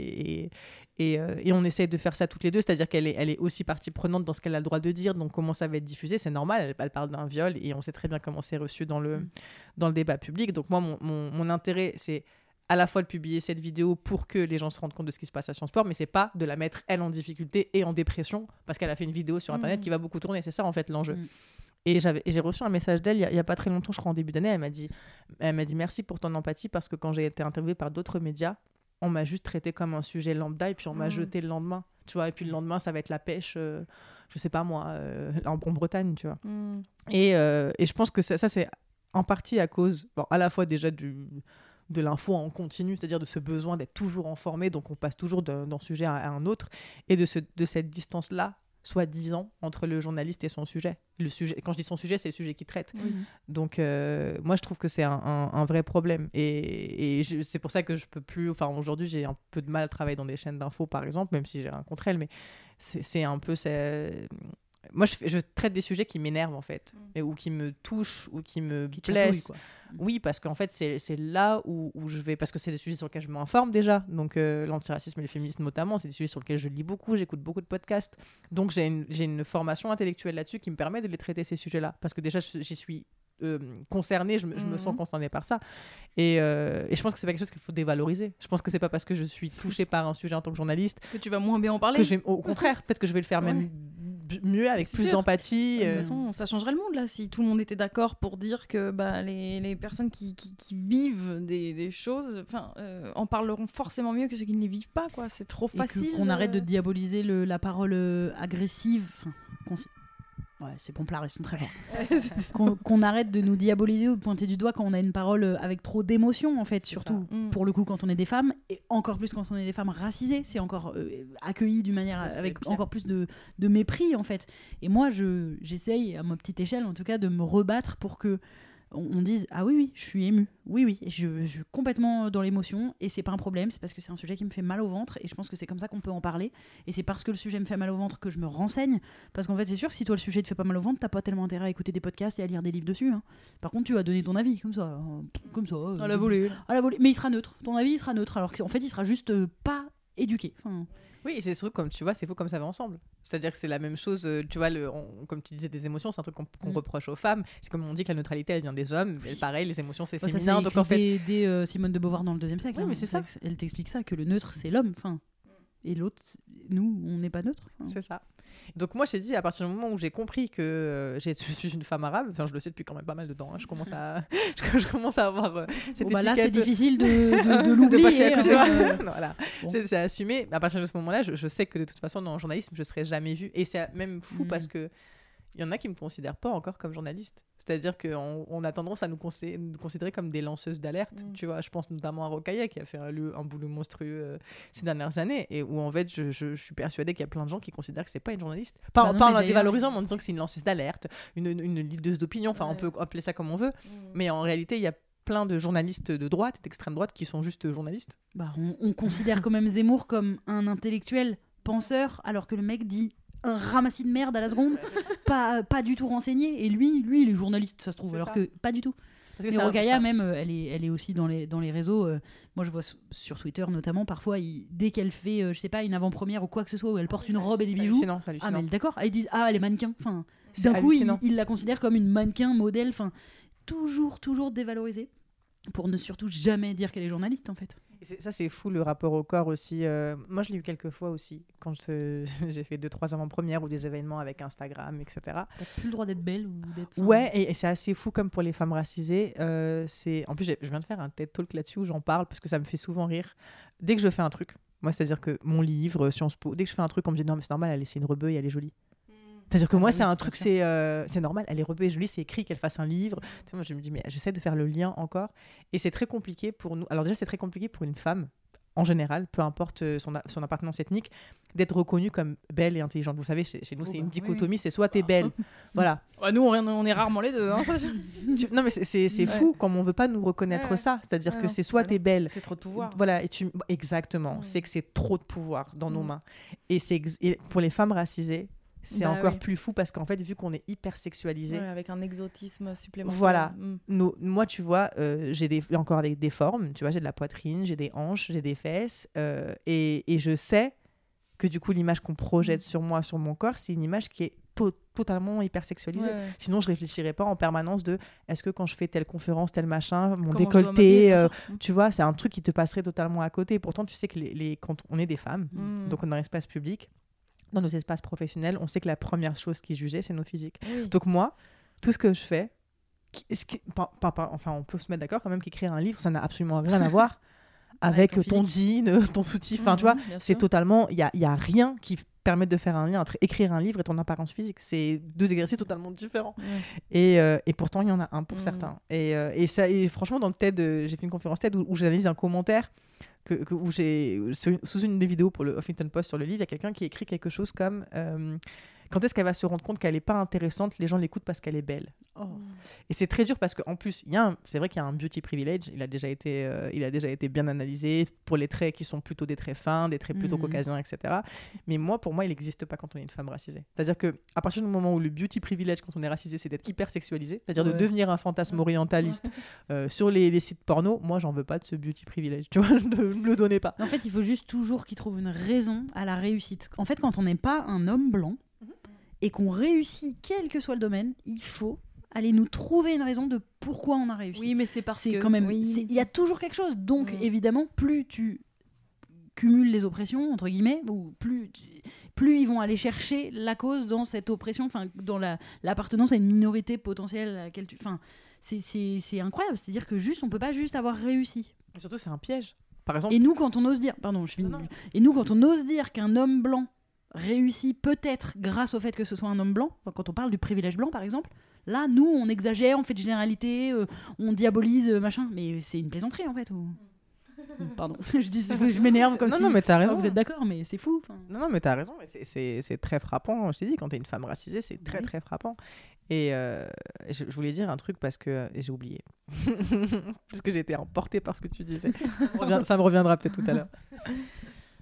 et, et, euh, et on essaie de faire ça toutes les deux. C'est-à-dire qu'elle est, elle est aussi partie prenante dans ce qu'elle a le droit de dire. Donc comment ça va être diffusé, c'est normal. Elle, elle parle d'un viol et on sait très bien comment c'est reçu dans le, Mm. dans le débat public. Donc moi, mon, mon, mon intérêt, c'est à la fois de publier cette vidéo pour que les gens se rendent compte de ce qui se passe à Sciences Sport, mais c'est pas de la mettre elle en difficulté et en dépression parce qu'elle a fait une vidéo sur internet Mm. qui va beaucoup tourner. C'est ça en fait l'enjeu. Mm. Et j'ai reçu un message d'elle il y a- pas très longtemps, je crois en début d'année. Elle m'a dit, elle m'a dit merci pour ton empathie parce que quand j'ai été interviewée par d'autres médias, on m'a juste traité comme un sujet lambda et puis on m'a Mm. jeté le lendemain. Tu vois, et puis le lendemain, ça va être la pêche, euh, je sais pas moi, euh, en, en Bretagne, tu vois. Hmm. Et, euh, et je pense que ça, ça, c'est en partie à cause, bon, à la fois déjà du, de l'info en continu, c'est-à-dire de ce besoin d'être toujours informé, donc on passe toujours d'un sujet à, à un autre, et de, ce, de cette distance-là, soi-disant, entre le journaliste et son sujet. Le sujet. Quand je dis son sujet, c'est le sujet qu'il traite. Oui. Donc, euh, moi, je trouve que c'est un, un- un vrai problème. Et, et c'est pour ça que je peux plus. Enfin, aujourd'hui, j'ai un peu de mal à travailler dans des chaînes d'infos, par exemple, même si j'ai rien contre elles, mais c'est c'est un peu. Moi, je, traite des sujets qui m'énervent, en fait, et, ou qui me touchent, ou qui me Qui blessent. quoi. Oui, parce qu'en fait, c'est là où, où je vais. Parce que c'est des sujets sur lesquels je m'informe déjà. Donc, euh, l'antiracisme et le féminisme, notamment, c'est des sujets sur lesquels je lis beaucoup, j'écoute beaucoup de podcasts. Donc, j'ai une, une formation intellectuelle là-dessus qui me permet de les traiter, ces sujets-là. Parce que déjà, j'y suis euh, concernée, je, me- je me sens Mhm. concernée par ça. Et, euh, et je pense que c'est pas quelque chose qu'il faut dévaloriser. Je pense que c'est pas parce que je suis touchée par un sujet en tant que journaliste Que tu vas moins bien en parler. que je vais. Au contraire, peut-être que je vais le faire même Ouais. Mieux, avec plus d'empathie. De euh, toute façon, ça changerait le monde là si tout le monde était d'accord pour dire que bah, les, les personnes qui, qui, qui vivent des, des choses euh, en parleront forcément mieux que ceux qui ne les vivent pas. quoi. C'est trop Et que- facile. qu'on arrête de euh, diaboliser le- la parole euh, agressive. Enfin, Ouais, ces pomplards, ils sont très forts. Qu'on arrête de nous diaboliser ou de pointer du doigt quand on a une parole euh, avec trop d'émotion, en fait, surtout. Mm. pour le coup quand on est des femmes, et encore plus quand on est des femmes racisées, c'est encore euh, accueilli d'une manière Ça, avec pire. encore plus de, de mépris, en fait. Et moi, je j'essaye, à ma petite échelle en tout cas, de me rebattre pour que on, on dise ah oui oui je suis émue oui oui je, je suis complètement dans l'émotion et c'est pas un problème c'est parce que c'est un sujet qui me fait mal au ventre et je pense que c'est comme ça qu'on peut en parler et c'est parce que le sujet me fait mal au ventre que je me renseigne. Parce qu'en fait c'est sûr que si toi le sujet te fait pas mal au ventre t'as pas tellement intérêt à écouter des podcasts et à lire des livres dessus hein. par contre tu vas donner ton avis comme ça euh, comme ça euh, À la volée. à la volée. Mais il sera neutre. Ton avis il sera neutre alors qu'en fait il sera juste euh, pas éduqué. Enfin, Oui, et c'est surtout comme tu vois, c'est faux comme ça va ensemble. C'est-à-dire que c'est la même chose, euh, tu vois, le, on- comme tu disais, des émotions, c'est un truc qu'on Mm. reproche aux femmes. C'est comme on dit que la neutralité, elle vient des hommes. mais pareil, les émotions, c'est ça, féminin. c'est Donc en fait, dès, euh, Simone de Beauvoir dans le deuxième siècle Oui, hein. mais c'est ça. elle t'explique ça que le neutre c'est l'homme enfin et l'autre nous on n'est pas neutre enfin. c'est ça. Donc moi, je t'ai dit, à partir du moment où j'ai compris que euh, j'ai- je suis une femme arabe, enfin, je le sais depuis quand même pas mal de temps. hein, je commence à, je, je commence à avoir euh, cette Bon, bah là, c'est étiquette. difficile de, de, de De l'oublier. passer à hein, côté. euh, voilà, Bon. c'est assumé. Mais à partir de ce moment-là, je, je sais que de toute façon, dans le journalisme, je serai jamais vue. Et c'est même fou Mm. parce que il y en a qui me considèrent pas encore comme journaliste. C'est-à-dire qu'on on a tendance à nous, considérer, nous considérer comme des lanceuses d'alerte. Mm. Tu vois, je pense notamment à Rocaille qui a fait un, boulot monstrueux euh, ces dernières années et où en fait, je, je- je suis persuadée qu'il y a plein de gens qui considèrent que c'est pas une journaliste. Pas, Bah non, pas mais en la dévalorisant, mais en disant que c'est une lanceuse d'alerte, une, une, d'opinion. Enfin, on peut appeler ça comme on veut. Mm. Mais en réalité, il y a plein de journalistes de droite d'extrême droite qui sont juste journalistes. Bah, on, on considère quand même Zemmour comme un intellectuel penseur, alors que le mec dit un ramassis de merde à la seconde, pas, pas du tout renseigné. Et lui, lui, il est journaliste, ça se trouve, alors ça. que pas du tout. Parce que Mais ça- même, euh, elle est, elle est aussi dans les, dans les réseaux. euh, moi, je vois sur Twitter notamment, parfois, il- dès qu'elle fait, euh, je sais pas, une avant-première ou quoi que ce soit, où elle porte une robe et des bijoux. hallucinant, c'est Ah, hallucinant. mais d'accord. Ah, Ils disent, ah, elle est mannequin. Enfin, d'un coup, ils hallucinant. il la considèrent comme une mannequin, modèle. Enfin, toujours, toujours dévalorisée. Pour ne surtout jamais dire qu'elle est journaliste, en fait. Et Ça, c'est fou le rapport au corps aussi. euh, moi, je l'ai eu quelques fois aussi, quand j'ai fait deux, trois avant-premières ou des événements avec Instagram, etc. T'as plus le droit d'être belle ou d'être. Ouais, et, et c'est assez fou comme pour les femmes racisées. euh, c'est En plus, je viens de faire un TED Talk là-dessus où j'en parle parce que ça me fait souvent rire. Dès que je fais un truc, moi, c'est-à-dire que mon livre, Sciences Po, dès que je fais un truc, on me dit non, mais c'est normal, elle c'est une rebeu et elle est jolie. C'est-à-dire que Ah moi, bah c'est un truc, c'est euh, c'est normal, elle est rebeu et jolie, c'est écrit qu'elle fasse un livre. Tu sais, moi, je me dis, mais j'essaie de faire le lien encore. Et c'est très compliqué pour nous. Alors, déjà, c'est très compliqué pour une femme, en général, peu importe euh, son, a- son appartenance ethnique, d'être reconnue comme belle et intelligente. Vous savez, chez, chez nous, Oh c'est bah, une oui, oui. dichotomie c'est soit t'es belle, voilà. Bah, nous, on, on est rarement les deux. Hein, ça, je- Tu- Non, mais c'est- Ouais. fou comme on veut pas nous reconnaître Ouais, ça. C'est-à-dire Ouais, que c'est soit bah t'es belle. C'est trop de pouvoir. Voilà, et tu exactement, c'est que c'est trop de pouvoir dans nos mains. Et et pour les femmes racisées, c'est Bah encore oui. plus fou parce qu'en fait, vu qu'on est hyper sexualisé, Ouais, avec un exotisme supplémentaire. Voilà. Mm. nos- moi, tu vois, euh, j'ai des, encore des, des formes, tu vois, j'ai de la poitrine, j'ai des hanches, j'ai des fesses, euh, et, et je sais que du coup, l'image qu'on projette Mm. sur moi, sur mon corps, c'est une image qui est to- totalement hyper sexualisée. Ouais. Sinon, je réfléchirais pas en permanence de est-ce que quand je fais telle conférence, tel machin, mon Comment décolleté, euh, sûr. tu vois, c'est un truc qui te passerait totalement à côté. Pourtant, tu sais que les, les- quand on est des femmes, Mm. donc on est dans l'espace public, dans nos espaces professionnels, on sait que la première chose qui est jugée, c'est nos physiques. Oui. Donc moi, tout ce que je fais, qui- ce qui- pas- pas- pas- enfin, on peut se mettre d'accord quand même qu'écrire un livre, ça n'a absolument rien à voir avec ton ton jean, ton soutif. Enfin, tu vois, Mhm, c'est totalement, il y a, y a rien qui permet de faire un lien entre écrire un livre et ton apparence physique. C'est deux exercices totalement différents. Et, euh, et pourtant, il y en a un pour Mhm. certains. Et, euh, et, ça, et franchement, dans le TED, euh, j'ai fait une conférence TED où, où j'analyse un commentaire où j'ai sous une- sous une des vidéos pour le Huffington Post sur le livre, il y a quelqu'un qui écrit quelque chose comme euh, quand est-ce qu'elle va se rendre compte qu'elle n'est pas intéressante, les gens l'écoutent parce qu'elle est belle. Oh. Et c'est très dur parce qu'en plus, il y a un- c'est vrai qu'il y a un beauty privilege. Il a déjà été, euh, il a déjà été bien analysé pour les traits qui sont plutôt des traits fins, des traits plutôt Mhm. caucasiens, etc. Mais moi, pour moi, il n'existe pas quand on est une femme racisée. C'est-à-dire que à partir du moment où le beauty privilege quand on est racisé, c'est d'être hyper sexualisé, c'est-à-dire de devenir un fantasme orientaliste euh, sur les, les sites porno, moi, j'en veux pas de ce beauty privilege. Tu vois, ne me le donnez pas. En fait, il faut juste toujours qu'il trouve une raison à la réussite. En fait, quand on n'est pas un homme blanc et qu'on réussit, quel que soit le domaine, il faut aller nous trouver une raison de pourquoi on a réussi. Oui, mais c'est parce que. quand même. oui. c'est- Il y a toujours quelque chose. Donc, Mm. évidemment, plus tu cumules les oppressions entre guillemets, ou plus tu- plus ils vont aller chercher la cause dans cette oppression, enfin dans la- l'appartenance à une minorité potentielle à laquelle tu. Enfin, c'est- c'est c'est incroyable. C'est-à-dire que juste, on peut pas juste avoir réussi. Et surtout, c'est un piège. Par exemple, Et nous, quand on ose dire, pardon, je finis. Non, non. Et nous, quand on ose dire qu'un homme blanc réussit peut-être grâce au fait que ce soit un homme blanc, enfin, quand on parle du privilège blanc, par exemple, là, nous, on exagère, on fait de généralité, euh, on diabolise, euh, machin, mais c'est une plaisanterie en fait. Ou... Pardon, je dis, je m'énerve comme non, si. non, mais t'as enfin, raison. vous êtes d'accord, mais c'est fou. Non, non, mais t'as raison. c'est- très frappant. Je t'ai dit, quand t'es une femme racisée, c'est très, Oui. très frappant. Et euh, je, je voulais dire un truc parce que j'ai oublié. parce que j'ai été emportée par ce que tu disais. Ça me reviendra peut-être tout à l'heure.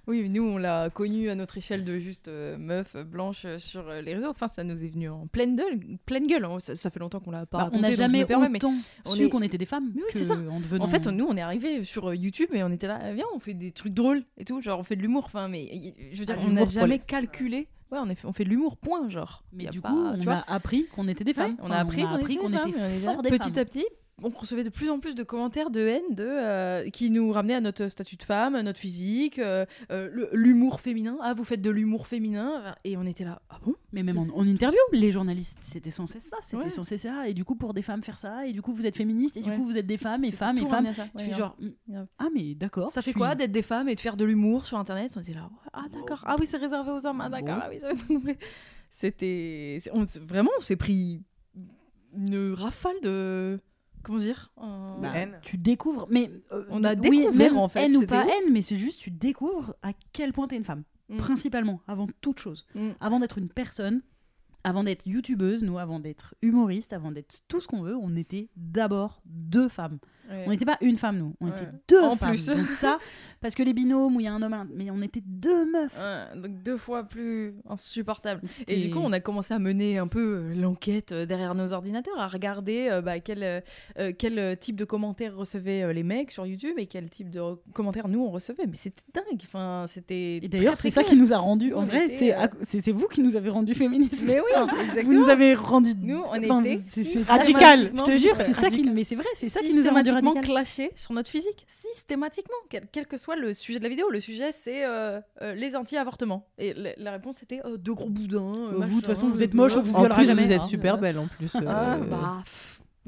Oui, nous, on l'a connu à notre échelle de juste euh, meuf euh, blanche euh, sur les réseaux. Enfin, ça nous est venu en pleine gueule. Pleine gueule. hein. Ça, ça fait longtemps qu'on l'a pas Bah, on n'a jamais me permets, autant on su est- qu'on était des femmes. Mais oui, c'est ça. En, devenant... En fait, nous, on est arrivé sur YouTube et on était là, viens, on fait des trucs drôles et tout, genre on fait de l'humour. Enfin, mais je veux dire, Ah, on n'a jamais calculé. Ouais, on, est fait- on fait de l'humour, point, genre. mais du pas- coup, on tu vois, a appris qu'on était des Ouais, femmes. on a appris qu'on était, des femmes, était fort des Petit à petit, on recevait de plus en plus de commentaires de haine de, euh, qui nous ramenaient à notre statut de femme, à notre physique, euh, euh, l'humour féminin. Ah, vous faites de l'humour féminin. Et on était là, ah bon? Mais même en, en interview, les journalistes, c'était censé ça, c'était Ouais. censé ça. Et du coup, pour des femmes, faire ça. Et du coup, vous êtes féministes. Et du Ouais. coup, vous êtes des femmes et femmes et femmes. Tu fais genre, mm, Grave. ah mais d'accord. Ça fait suis- quoi d'être des femmes et de faire de l'humour sur internet? On était là, ah d'accord, ah oui, c'est réservé aux hommes, ah d'accord, ah oui, j'avais pas compris. C'était. on Vraiment, on s'est pris une rafale de. Comment dire Un- Bah, haine. Tu découvres, mais euh, On a oui, découvert, même en fait, haine ou pas ouf. haine, mais c'est juste tu découvres à quel point t'es une femme, Mm. principalement, avant toute chose, Mm. avant d'être une personne, avant d'être youtubeuse, nous, avant d'être humoriste, avant d'être tout ce qu'on veut, on était d'abord deux femmes. Ouais. On n'était pas une femme, nous, on Ouais. était deux En femmes. plus. Donc ça, parce que les binômes où il y a un homme, mais on était deux meufs. Ouais, donc deux fois plus insupportable. Et du coup, on a commencé à mener un peu euh, l'enquête euh, derrière nos ordinateurs, à regarder euh, bah, quel, euh, quel type de commentaires recevaient euh, les mecs sur YouTube et quel type de re- commentaires nous on recevait. Mais c'était dingue. Enfin, c'était. Et d'ailleurs, c'est ça qui nous a rendu. En On vrai, c'est c'est vous qui nous avez rendu féministes. Mais oui, exactement. vous nous avez rendu. Nous, on enfin, était c'est- Radical. Je te jure, c'est ça qui. Mais c'est vrai, c'est ça qui nous a rendu systématiquement clashé sur notre physique, systématiquement, quel, quel que soit le sujet de la vidéo. Le sujet, c'est euh, euh, les anti-avortements. Et la, la réponse, c'était euh, deux gros boudins. euh, Vous, de toute façon, vous êtes moche, on vous En violera plus, jamais. vous êtes hein. super belle en plus. Ah, bah,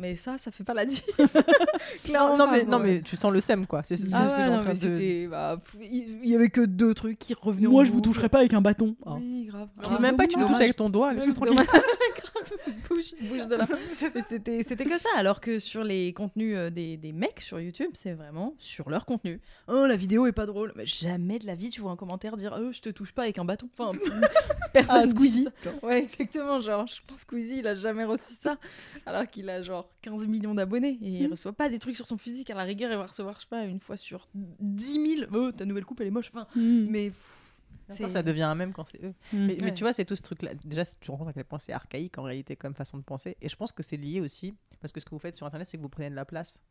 mais ça, ça fait pas la diff. Non, Clairement non, pas, mais, non, tu sens le seum, quoi. C'est c'est Ah ce que en non, train mais de... c'était. bah, il y avait que deux trucs qui revenaient en Moi, je vous boucle. toucherai pas avec un bâton. Ah. Oui, grave. Veux même pas que tu me touches avec ton doigt, laisse-moi tranquille. bouge, bouge de là. C'était c'était que ça. Alors que sur les contenus euh, des, des mecs sur YouTube, c'est vraiment sur leur contenu. Oh, la vidéo est pas drôle. Mais jamais de la vie, tu vois un commentaire dire Oh, je te touche pas avec un bâton. Enfin, personne. Ah, Squeezie. Ouais, exactement. Genre, je pense que Squeezie, il a jamais reçu ça. Alors qu'il a genre 15 millions d'abonnés. Et il reçoit pas des trucs sur son physique. À la rigueur, il va recevoir, je sais pas, une fois sur 10 000. Oh, ta nouvelle coupe, elle est moche. Enfin, Mm. mais. pff, Ça devient un même quand c'est eux. Mm. Mais, tu vois, c'est tout ce truc-là. Déjà, tu te rends compte à quel point c'est archaïque en réalité comme façon de penser. Et je pense que c'est lié aussi, parce que ce que vous faites sur Internet, c'est que vous prenez de la place.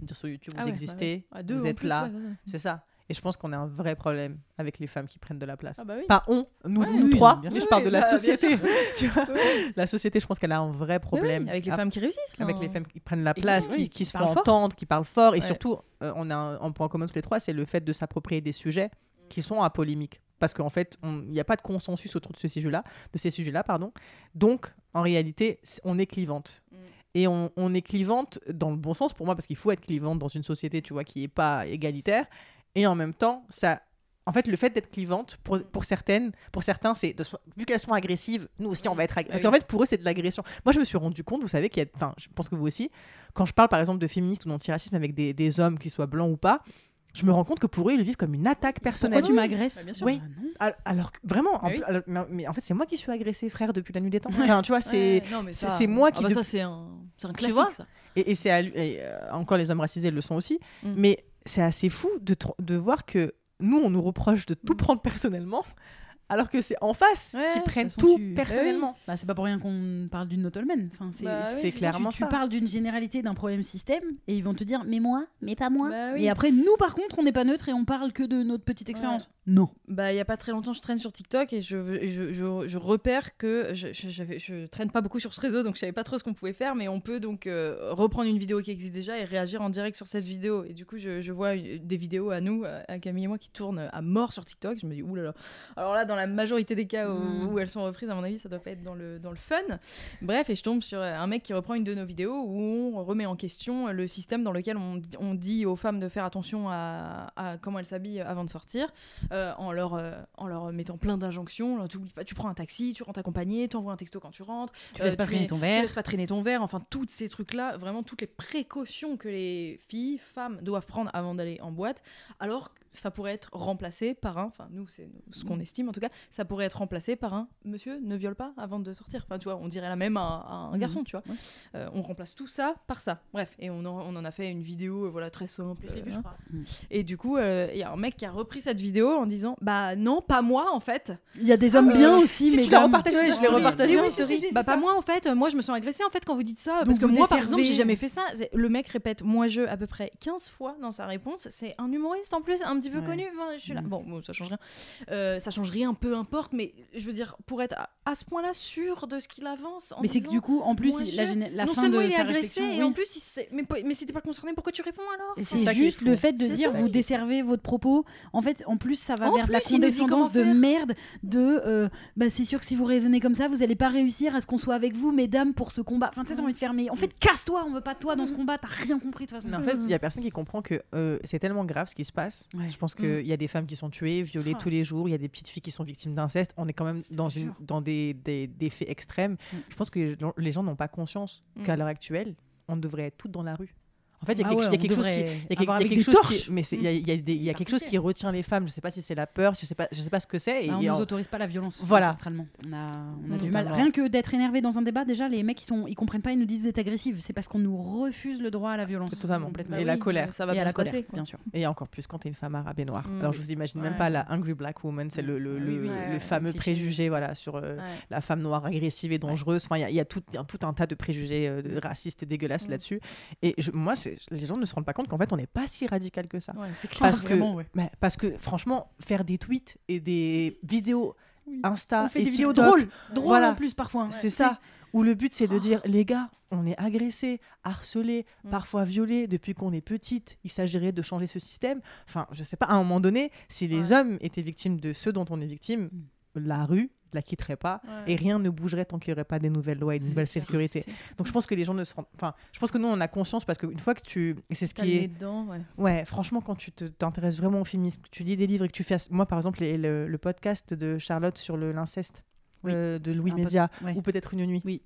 Dire, sur YouTube, Ah vous ouais, existez, bah ouais. Deux, vous êtes plus, là. C'est ça. Et je pense qu'on a un vrai problème avec les femmes qui prennent de la place. Ah bah oui. Pas on, nous, Ouais, nous oui, trois, sûr. je parle de la bah, société. tu vois. La société, je pense qu'elle a un vrai problème. avec les à- femmes qui réussissent. avec les femmes qui prennent la place, qui, qui qui se font fort. entendre, qui parlent fort. Et surtout, euh, on a un, un point commun tous les trois, c'est le fait de s'approprier des sujets qui sont à polémique. Parce qu'en fait, il n'y a pas de consensus autour de ce sujet-là, de ces sujets-là, pardon. Donc, en réalité, on est clivante. Mm. Et on, on est clivante dans le bon sens pour moi, parce qu'il faut être clivante dans une société, tu vois, qui n'est pas égalitaire. Et en même temps, ça... En fait, le fait d'être clivante, pour, pour certaines, pour certains, c'est vu qu'elles sont agressives, nous aussi on va être agressifs. Parce Ah qu'en fait, pour eux, c'est de l'agression. Moi, je me suis rendu compte, vous savez, qu'il y a, enfin, je pense que vous aussi, quand je parle par exemple de féministes ou d'antiracisme avec des, des hommes, qu'ils soient blancs ou pas, je me rends compte que pour eux, ils le vivent comme une attaque personnelle. Pourquoi tu m'agresses Bah, bien sûr. Oui. Bah, non. Al- Alors que vraiment, en Ah oui. plus- alors- mais, mais en fait, c'est moi qui suis agressée, frère, depuis la nuit des temps. Enfin, tu vois, c'est. Ouais, moi ah qui bah de- ça, c'est un, un Tu classique, vois ça. Et, et c'est euh, encore les hommes racisés le sont aussi. Mm. Mais c'est assez fou de voir que nous, on nous reproche de tout Mm. prendre personnellement, alors que c'est en face Ouais, qui prennent façon, tout tu- personnellement. Bah, c'est pas pour rien qu'on parle d'une Notolmen. Enfin, c'est Bah oui, clairement tu, ça. tu parles d'une généralité d'un problème système et ils vont te dire mais moi, mais pas moi. Bah oui. Et après nous par contre on n'est pas neutre et on parle que de notre petite expérience. Non. Bah, il y a pas très longtemps, je traîne sur TikTok et je, et je, je, je repère que je, je, traîne pas beaucoup sur ce réseau, donc je savais pas trop ce qu'on pouvait faire, mais on peut donc euh, reprendre une vidéo qui existe déjà et réagir en direct sur cette vidéo. Et du coup, je, je vois des vidéos à nous, à Camille et moi, qui tournent à mort sur TikTok. Je me dis, oulala. Alors là, dans la majorité des cas où, Mm. où elles sont reprises, à mon avis, ça doit pas être dans le, dans le fun. Bref, et je tombe sur un mec qui reprend une de nos vidéos où on remet en question le système dans lequel on, on dit aux femmes de faire attention à, à comment elles s'habillent avant de sortir, euh, en, leur, euh, en leur mettant plein d'injonctions. Pas, tu prends un taxi, tu rentres accompagné, tu envoies un texto quand tu rentres, Tu euh, laisses pas traîner ton tu verre. laisses pas traîner ton verre, enfin, tous ces trucs-là, vraiment toutes les précautions que les filles, femmes doivent prendre avant d'aller en boîte, alors ça pourrait être remplacé par un, enfin, nous, c'est ce qu'on estime en tout cas, ça pourrait être remplacé par un monsieur ne viole pas avant de sortir. Enfin, tu vois, on dirait la même à, à un Mhm. garçon, tu vois. Ouais. Euh, on remplace tout ça par ça. Bref, et on en, on en a fait une vidéo, euh, voilà, très simple. Je l'ai vu, euh, je hein. crois. Et du coup, euh, il y a un mec qui a repris cette vidéo en disant Bah non, pas moi en fait. Il y a des hommes bien aussi, si mais tu l'as repartagé Ouais, je l'ai repartagé oui, si, story. si, Bah pas ça. moi en fait, moi je me sens agressée en fait quand vous dites ça. Donc parce que moi par exemple, j'ai jamais fait ça. Le mec répète moi je à peu près 15 fois dans sa réponse. C'est un humoriste en plus, un petit peu Ouais. connu. Enfin, je suis là. Mm. Bon, bon, ça change rien. Euh, ça change rien, peu importe, mais je veux dire, pour être à, à ce point-là sûr de ce qu'il avance. En Mais c'est que du coup, en plus, la, la non fin seulement de il est sa agressé, réflexion, et oui. en plus, il mais, pas- mais si t'es pas concerné, pourquoi tu réponds alors? Et c'est juste le fait de dire ça vous desservez votre propos. En fait, en plus, ça va En vers la plus, dit condescendance de merde. De euh, bah, c'est sûr que si vous raisonnez comme ça, vous allez pas réussir à ce qu'on soit avec vous, mesdames, pour ce combat. Enfin, tu sais, t'as envie de faire, mais en fait, casse-toi, on veut pas de toi dans ce combat, t'as rien compris de toute façon. Mais en fait, il y a personne qui comprend que euh, c'est tellement grave ce qui se passe. Ouais. Je pense qu'il y a des femmes qui sont tuées, violées Ah. tous les jours. Il y a des petites filles qui sont victimes d'inceste. On est quand même dans, une, des des, des, des faits extrêmes. Mm. Je pense que les gens- les gens n'ont pas conscience Mm. qu'à l'heure actuelle, on devrait être toutes dans la rue. En fait, il y a Ah quelque, ouais, il y a on quelque chose qui, y a quelque, chose qui, mais il y a, il y a des- il y a Faire quelque chose qui retient les femmes. Je sais pas si c'est la peur, je sais pas, je sais pas ce que c'est. Et, Bah, on et nous en- autorise pas la violence Voilà. ancestralement. On a, on a Mm. du mal. Rien que d'être énervé dans un débat, déjà, les mecs, ils, sont, ils comprennent pas, ils nous disent vous êtes agressive. C'est parce qu'on nous refuse le droit à la violence. Totalement. Complètement. Et la colère. Bah Ça va Et bien la se colère, passer. quoi. bien sûr. Et encore plus quand tu es une femme arabe et noire. Mm. Alors je vous imagine même pas la Hungry Black Woman, c'est le, le, le- Ouais, fameux préjugé voilà, sur euh, la femme noire agressive et dangereuse. Enfin, il y a- tout, un tas de préjugés euh, racistes et dégueulasses Mm. là-dessus. Et moi, c'est- les gens ne se rendent pas compte qu'en fait, on n'est pas si radical que ça. Ouais, c'est clair. Parce que, ouais. parce que franchement, faire des tweets et des vidéos Insta On fait et des vidéos TikTok, drôles, drôles Voilà. en plus parfois. c'est ça. Où le but, c'est de Oh. dire, les gars, on est agressé, harcelé, Mm. parfois violé depuis qu'on est petite. Il s'agirait de changer ce système. Enfin, je sais pas, à un moment donné, si les hommes étaient victimes de ce dont on est victime, la rue la quitterait pas Ouais. et rien ne bougerait tant qu'il n'y aurait pas des nouvelles lois et de nouvelles sécurités. Donc je pense que les gens ne se rendent... Enfin, je pense que nous, on a conscience parce qu'une fois que tu... Et c'est ce qui est... dedans, ouais. Ouais, franchement, quand tu t'intéresses vraiment au féminisme, que tu lis des livres et que tu fais. Moi, par exemple, les- le, le podcast de Charlotte sur le- l'inceste Oui. euh, de Louis Un Média, ouais. ou peut-être une nuit. Oui.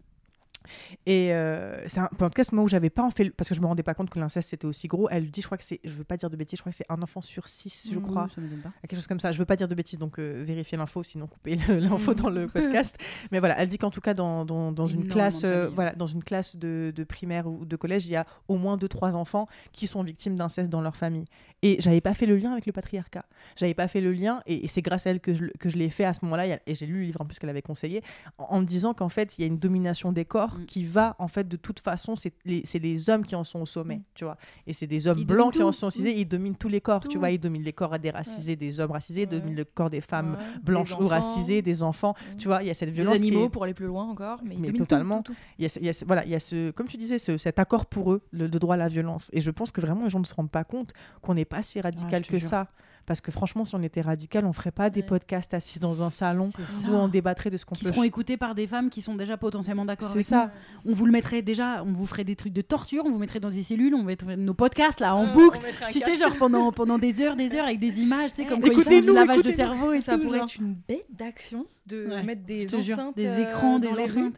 Et euh, c'est un podcast, moi, où j'avais pas en fait. Parce que je me rendais pas compte que l'inceste c'était aussi gros. Elle dit, je crois que c'est. Je veux pas dire de bêtises, je crois que c'est un enfant sur six, je Mhm. crois. Ça m'étonne pas. Quelque chose comme ça. Je veux pas dire de bêtises, donc euh, vérifiez l'info, sinon coupez l'info dans le podcast. Mais voilà, elle dit qu'en tout cas, dans, dans, dans une classe, de euh, voilà, dans une classe de, de primaire ou de collège, il y a au moins deux, trois enfants qui sont victimes d'inceste dans leur famille. Et j'avais pas fait le lien avec le patriarcat. J'avais pas fait le lien, et, et c'est grâce à elle que je, que je l'ai fait à ce moment-là. Et j'ai lu le livre en plus qu'elle avait conseillé, en, en me disant qu'en fait, il y a une domination des corps Mm. qui va, en fait, de toute façon, c'est les, hommes qui en sont au sommet, Mm. tu vois. Et c'est des hommes Ils blancs qui en sont cisés, ils dominent tous les corps, tu vois. Ils dominent les corps des racisés, des hommes racisés, ils Ouais. dominent le corps des femmes Ouais, blanches des ou racisées, des enfants. Mm. Tu vois, il y a cette des violence. qui animaux est- pour aller plus loin encore. Mais, totalement. tout, tout. Il y a, ce- il y a ce- voilà, il y a ce, comme tu disais, ce- cet accord pour eux, le, le droit à la violence. Et je pense que vraiment les gens ne se rendent pas compte qu'on n'est pas si radical que jure. ça. Parce que franchement, si on était radical, on ferait pas des podcasts assis dans un salon où on débattrait de ce qu'on Qui peut. seront écoutés par des femmes qui sont déjà potentiellement d'accord C'est avec ça. nous. On vous le mettrait déjà, on vous ferait des trucs de torture, on vous mettrait dans des cellules, on mettrait nos podcasts là en Euh, boucle. Tu sais, casque. genre pendant, pendant des heures, des heures avec des images, tu sais, comme du écoutez-nous, lavage de cerveau et ça tout, pourrait genre. être une bête d'action de Ouais, mettre des jure, enceintes des euh, écrans, des rues enceintes,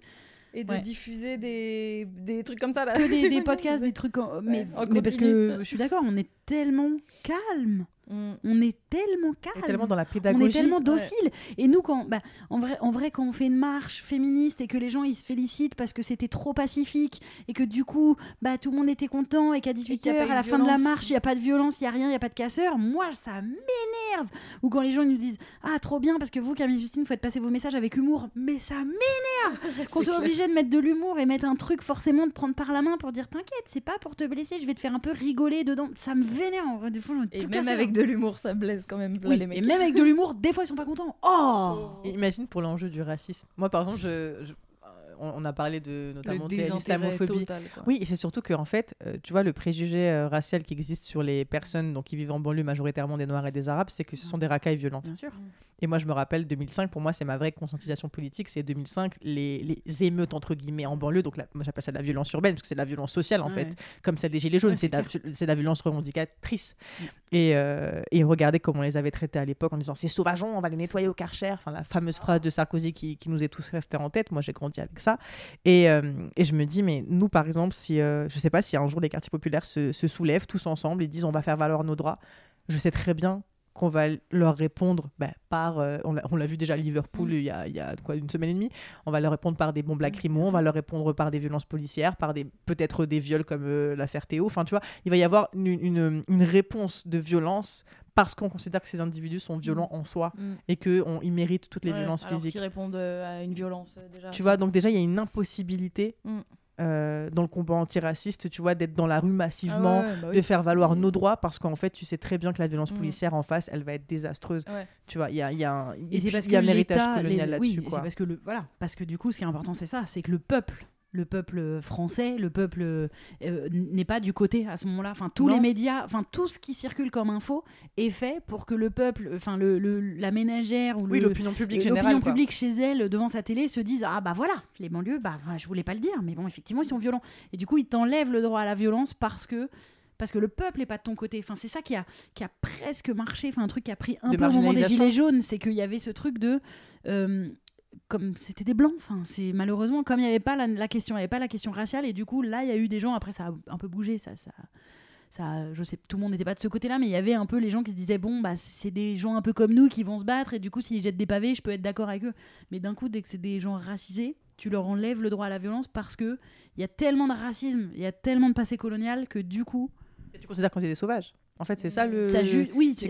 et de Ouais. diffuser des, des trucs comme ça là. que des, des podcasts, des trucs. en- Mais, mais parce que je suis d'accord, on est tellement calme. Mm. On est tellement Et calme. tellement dans la on pédagogie. est tellement docile. Et nous, quand, bah, en, vrai, en vrai, quand on fait une marche féministe et que les gens ils se félicitent parce que c'était trop pacifique et que du coup, bah, tout le monde était content et qu'à 18h, qu'il y a pas eu à la fin de la violence. marche, il n'y a pas de violence, il n'y a rien, il n'y a pas de casseur, moi, ça m'énerve. Ou quand les gens ils nous disent Ah, trop bien, parce que vous, Camille Justine, faites passer vos messages avec humour. Mais ça m'énerve qu'on soit clair. obligé de mettre de l'humour et mettre un truc forcément de prendre par la main pour dire T'inquiète, c'est pas pour te blesser, je vais te faire un peu rigoler dedans. Ça me vénère en vrai, des fois, Et tout même avec là. De l'humour, ça blesse quand même. Oui, les mecs. et même avec de l'humour, des fois ils sont pas contents. Oh, Et Imagine pour l'enjeu du racisme. Moi, par exemple, je, je- on on a parlé de notamment de l'islamophobie. Oui, et c'est surtout que en fait, euh, tu vois, le préjugé euh, racial qui existe sur les personnes donc, qui vivent en banlieue, majoritairement des Noirs et des Arabes, c'est que ce sont des racailles violentes. Bien sûr. Et moi, je me rappelle 2005, pour moi, c'est ma vraie conscientisation politique. C'est 2005, les, les émeutes, entre guillemets, en banlieue. Donc, la- moi, j'appelle ça de la violence urbaine, parce que c'est de la violence sociale, en Ouais. fait. Comme celle des Gilets jaunes, Ouais, c'est de, la- c'est de la violence revendicatrice. Et, euh, et regardez comment on les avait traités à l'époque en disant c'est sauvageons, on va les nettoyer au karcher. Enfin, la fameuse phrase de Sarkozy qui, qui nous est tous resté en tête. Moi, j'ai grandi avec ça. Et, euh, et je me dis, mais nous, par exemple, si, euh, je sais pas si un jour les quartiers populaires se, se soulèvent tous ensemble et disent on va faire valoir nos droits, je sais très bien qu'on va leur répondre bah, par, euh, on l'a vu déjà à Liverpool Mm. il y a, il y a quoi, une semaine et demie, on va leur répondre par des bombes lacrymo, bien on va leur répondre par des violences policières, par des peut-être des viols comme euh, l'affaire Théo. Enfin, tu vois, il va y avoir une, une, une réponse de violence parce qu'on considère que ces individus sont violents en soi Mm. et qu'ils méritent toutes les Ouais, violences alors physiques. qu'ils répondent euh, à une violence euh, déjà. Tu vois, donc déjà, il y a une impossibilité Mm. euh, dans le combat antiraciste, tu vois, d'être dans la rue Ah ouais, massivement, ouais, bah oui. de faire valoir nos droits, parce qu'en fait, tu sais très bien que la violence Mm. policière en face, elle va être désastreuse. Ouais. Tu vois, il y a, il y a un, Et, et c'est puis, parce il y a que un héritage l'État- colonial les- là-dessus, oui, c'est parce que le voilà, parce que du coup, ce qui est important, c'est ça, c'est que le peuple, le peuple français, le peuple euh, n'est pas du côté à ce moment-là. Enfin, tous Non. les médias, enfin tout ce qui circule comme info est fait pour que le peuple, enfin le, le- la ménagère ou Oui, l'opinion publique l'opinion générale. quoi. publique chez elle devant sa télé se disent ah bah voilà les banlieues bah je voulais pas le dire mais bon effectivement ils sont violents et du coup ils t'enlèvent le droit à la violence parce que parce que le peuple est pas de ton côté enfin c'est ça qui a qui a presque marché enfin un truc qui a pris un De peu au moment des gilets jaunes c'est qu'il y avait ce truc de euh, comme c'était des blancs. Enfin, c'est malheureusement comme il n'y avait pas la, la question, il avait pas la question raciale et du coup là il y a eu des gens. Après ça a un peu bougé, ça, ça, ça, je sais, tout le monde n'était pas de ce côté-là, mais il y avait un peu les gens qui se disaient bon bah c'est des gens un peu comme nous qui vont se battre et du coup s'ils jettent des pavés, je peux être d'accord avec eux. Mais d'un coup dès que c'est des gens racisés, tu leur enlèves le droit à la violence parce que il y a tellement de racisme, il y a tellement de passé colonial que du coup Et tu considères qu'on est des sauvages En fait, c'est ça le. ça ju- oui, c'est-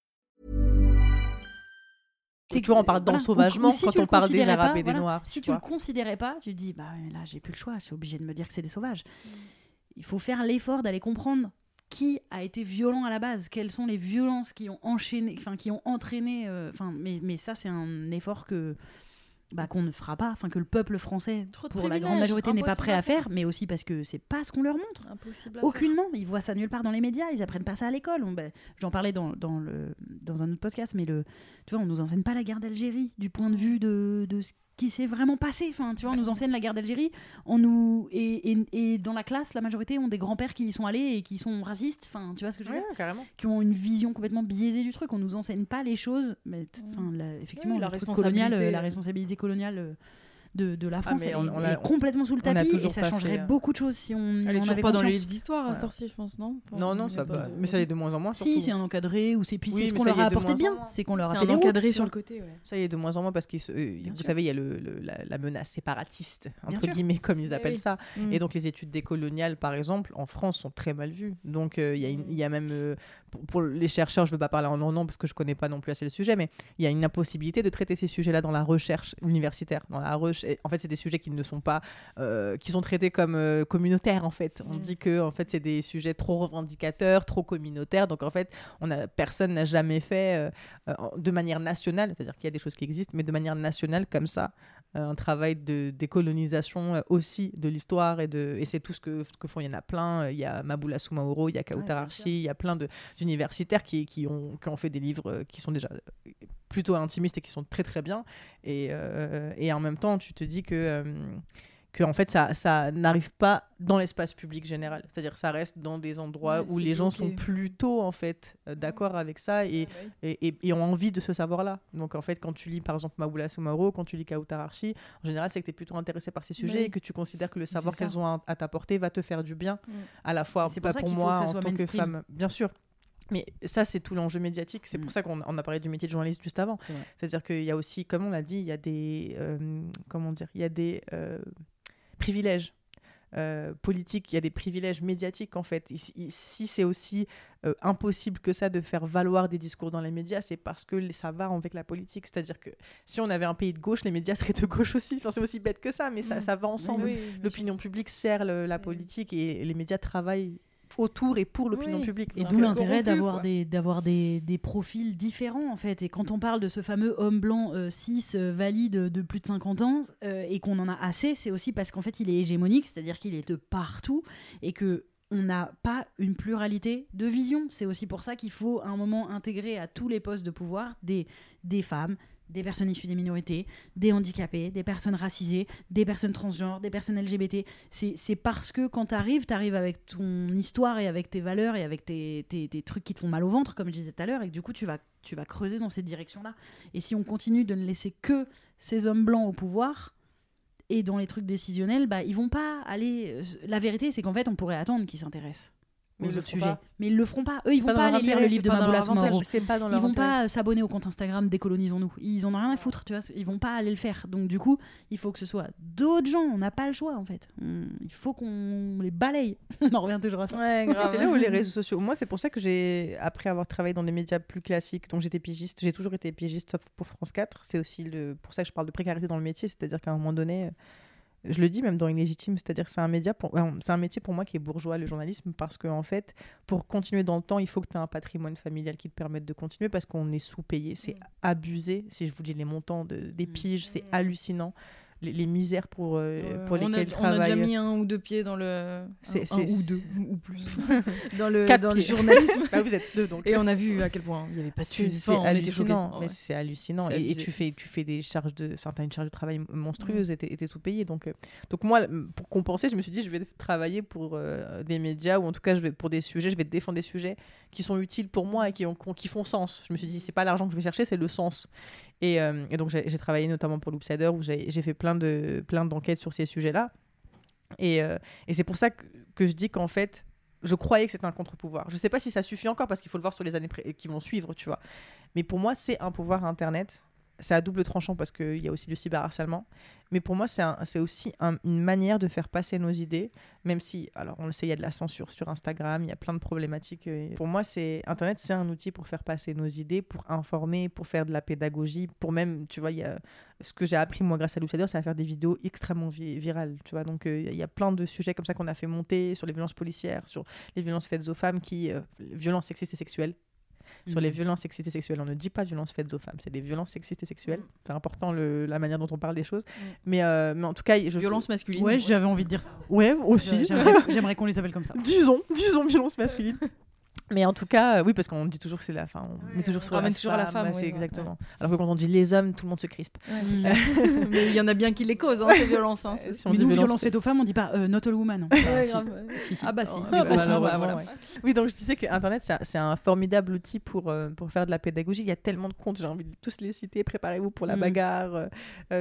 Tu vois, on parle d'ensauvagement si quand on le parle des Arabes pas, et des voilà. Noirs. Si tu tu le considérais pas, tu te dis bah là j'ai plus le choix, je suis obligé de me dire que c'est des sauvages. Mm. Il faut faire l'effort d'aller comprendre qui a été violent à la base, quelles sont les violences qui ont enchaîné, enfin qui ont entraîné, euh, enfin mais, mais ça c'est un effort que bah, qu'on ne fera pas, enfin que le peuple français pour la grande majorité n'est pas prêt à faire, mais aussi parce que c'est pas ce qu'on leur montre. Impossible à faire. Aucunement, ils voient ça nulle part dans les médias, ils apprennent pas ça à l'école. Ben, J'en parlais dans, dans, le, dans un autre podcast, mais le, tu vois, on nous enseigne pas la guerre d'Algérie du point de vue de, de ce qui s'est vraiment passé. Enfin, tu vois, on nous enseigne la guerre d'Algérie, on nous et, et, et dans la classe, la majorité ont des grands-pères qui y sont allés et qui sont racistes. Enfin, tu vois ce que je veux Ouais, dire carrément. Qui ont une vision complètement biaisée du truc. On nous enseigne pas les choses, mais enfin, la- effectivement, Oui, la responsabilité, euh, la euh. responsabilité coloniale. Euh, de, de la France, mais elle, on- est- on elle a- est complètement sous le tapis et ça changerait fait, euh, beaucoup de choses si on, Elle est on toujours avait pas dans les livres d'histoire à Voilà. je pense, non Enfin, Non, non, ça pas va. de- Mais ça y est de moins en moins. Si, c'est un encadré ou c'est puis Oui, c'est ce qu'on leur a apporté bien, c'est qu'on leur a C'est fait un des encadré sur le côté. Ça y est de moins en moins parce que Bien vous savez, il y a la, menace séparatiste, entre guillemets, comme ils Oui, appellent ça. Mm. Et donc les études décoloniales, par exemple, en France, sont très mal vues. Donc euh, il y, a une- il y a même, euh, pour, pour les chercheurs, je ne veux pas parler en leur nom parce que je ne connais pas non plus assez le sujet, mais il y a une impossibilité de traiter ces sujets-là dans la recherche universitaire. Dans la et en fait, c'est des sujets qui ne sont pas, euh, qui sont traités comme euh, communautaires. En fait, on Mm. dit que en fait c'est des sujets trop revendicateurs, trop communautaires. Donc en fait, on a personne n'a jamais fait euh, de manière nationale, c'est-à-dire qu'il y a des choses qui existent, mais de manière nationale comme ça, un travail de décolonisation euh, aussi de l'histoire et de et c'est tout ce que, font. Il y en a plein. Il y a Maboula Soumaoro, il y a Kautar bien Archi, il y a plein de- d'universitaires qui, qui, ont, qui ont fait des livres euh, qui sont déjà euh, plutôt intimistes et qui sont très très bien. Et, euh, et en même temps, tu te dis que euh, que en fait ça, ça n'arrive pas dans l'espace public général. C'est-à-dire que ça reste dans des endroits Ouais, où les gens sont plutôt en fait euh, d'accord avec ça et, bah et, et- et ont envie de ce savoir-là. Donc en fait, quand tu lis par exemple Maboula Soumaoro, quand tu lis Kautar Archi, en général, c'est que tu es plutôt intéressé par ces sujets Oui. et que tu considères que le savoir qu'elles ont à, à t'apporter va te faire du bien, Mm. à la fois C'est pas pour pour moi que en tant que mainstream. femme, bien sûr. Mais ça, c'est tout l'enjeu médiatique. C'est Mm. pour ça qu'on on a parlé du métier de journaliste juste avant. C'est-à-dire qu'il y a aussi, comme on l'a dit, il y a des, euh, comment dire, il y a des euh, privilèges euh, politiques, il y a des privilèges médiatiques en fait. Ici- Si c'est aussi euh, impossible que ça de faire valoir des discours dans les médias, c'est parce que ça va avec la politique. C'est-à-dire que si on avait un pays de gauche, les médias seraient de gauche aussi. Enfin, c'est aussi bête que ça, mais ça, Mm. ça va ensemble. Oui, oui. L'opinion publique sert le- la politique et les médias travaillent autour et pour l'opinion Oui. publique. Et d'où peu l'intérêt d'avoir des, d'avoir des, des profils différents, en fait. Et quand on parle de ce fameux homme blanc euh, cis euh, valide de plus de 50 ans, euh, et qu'on en a assez, c'est aussi parce qu'en fait, il est hégémonique, c'est-à-dire qu'il est de partout, et que on n'a pas une pluralité de vision. C'est aussi pour ça qu'il faut à un moment intégrer à tous les postes de pouvoir des, des femmes, des personnes issues des minorités, des handicapés, des personnes racisées, des personnes transgenres, des personnes LGBT. C'est parce que quand tu arrives, tu arrives avec ton histoire et avec tes valeurs et avec tes, tes- tes trucs qui te font mal au ventre, comme je disais tout à l'heure, et que du coup, tu vas, tu vas creuser dans cette direction-là. Et si on continue de ne laisser que ces hommes blancs au pouvoir et dans les trucs décisionnels, bah, ils vont pas aller. euh, La vérité, c'est qu'en fait, on pourrait attendre qu'ils s'intéressent Mais aux ils le autres feront sujets. pas. Mais ils le feront pas. Eux, ils vont pas aller lire le livre de c'est pas dans Maboula leur Soumaoro. avantage. C'est pas dans Ils vont intérêt. pas s'abonner au compte Instagram Décolonisons-nous. Ils en ont rien à foutre, tu vois. Ils vont pas aller le faire. Donc du coup, il faut que ce soit d'autres gens. On n'a pas le choix en fait. On- Il faut qu'on les balaye. On en revient toujours à ça. Ouais. C'est là où les réseaux sociaux. Moi, c'est pour ça que j'ai, après avoir travaillé dans des médias plus classiques, dont j'étais pigiste, j'ai toujours été pigiste sauf pour France 4. C'est aussi le, pour ça que je parle de précarité dans le métier, c'est-à-dire qu'à un moment donné, Je le dis même dans Illégitime, c'est-à-dire que c'est un, média pour... c'est un métier pour moi qui est bourgeois, le journalisme, parce qu'en en fait, pour continuer dans le temps, il faut que tu aies un patrimoine familial qui te permette de continuer, parce qu'on est sous-payé. C'est mm. abusé, si je vous dis les montants de, des mm. piges, c'est mm. hallucinant les, misères pour, euh, pour lesquelles on a, On a déjà mis un ou deux pieds dans le... C'est, un, ou deux, ou plus. dans le, dans le journalisme. bah, vous êtes deux, donc. Et on a vu à quel point il n'y avait pas de C'est hallucinant. Mais c'est hallucinant. Et, tu, fais, tu fais des charges de... Enfin, tu as une charge de travail monstrueuse mm. et tu es sous-payé. Donc, euh, donc moi, pour compenser, je me suis dit, je vais travailler pour euh, des médias ou en tout cas, je vais, pour des sujets, je vais défendre des sujets qui sont utiles pour moi et qui, ont, qui font sens. Je me suis dit, c'est pas l'argent que je vais chercher, c'est le sens. Euh, et, donc, j'ai travaillé notamment pour Loopsider où j'ai fait plein de plein d'enquêtes sur ces sujets-là. Et, euh, c'est pour ça que, je dis qu'en fait, je croyais que c'était un contre-pouvoir. Je sais pas si ça suffit encore parce qu'il faut le voir sur les années qui vont suivre, tu vois. Mais pour moi, c'est un pouvoir Internet c'est à double tranchant parce qu'il y a aussi le cyberharcèlement. Mais pour moi, c'est aussi une manière de faire passer nos idées, même si, alors on le sait, il y a de la censure sur Instagram, il y a plein de problématiques. Pour moi, c'est Internet, c'est un outil pour faire passer nos idées, pour informer, pour faire de la pédagogie, pour même, tu vois, y a, ce que j'ai appris moi grâce à Loopsader, c'est à faire des vidéos extrêmement virales, tu vois. Donc euh, il y a plein de sujets comme ça qu'on a fait monter sur les violences policières, sur les violences faites aux femmes, qui, euh, violences sexistes et sexuelles, sur les mhm. violences sexistes et sexuelles. On ne dit pas violences faites aux femmes, c'est des violences sexistes et sexuelles. Mhm. C'est important le, la manière dont on parle des choses. Mhm. Mais, euh, mais en tout cas, je... violence masculine. Ouais, j'avais envie de dire ça. Ouais, aussi. J'aimerais qu'on les appelle comme ça. disons, disons violence masculine. Mais en tout cas, euh, oui, parce qu'on dit toujours que c'est la fin. On met toujours sur la toujours à la femme. c'est exactement. Alors que quand on dit les hommes, tout le monde se crispe. mais il y en a bien qui les causent, hein, ces violences. Hein, si on dit violence, violence faite aux femmes, on dit pas euh, not a woman. Ah, si. Ah bah si. Oh, ah, bah, oui, donc je disais que Internet, c'est un formidable outil pour, euh, pour faire de la pédagogie. Il y a tellement de comptes, j'ai envie de tous les citer. Préparez-vous pour la mm. bagarre,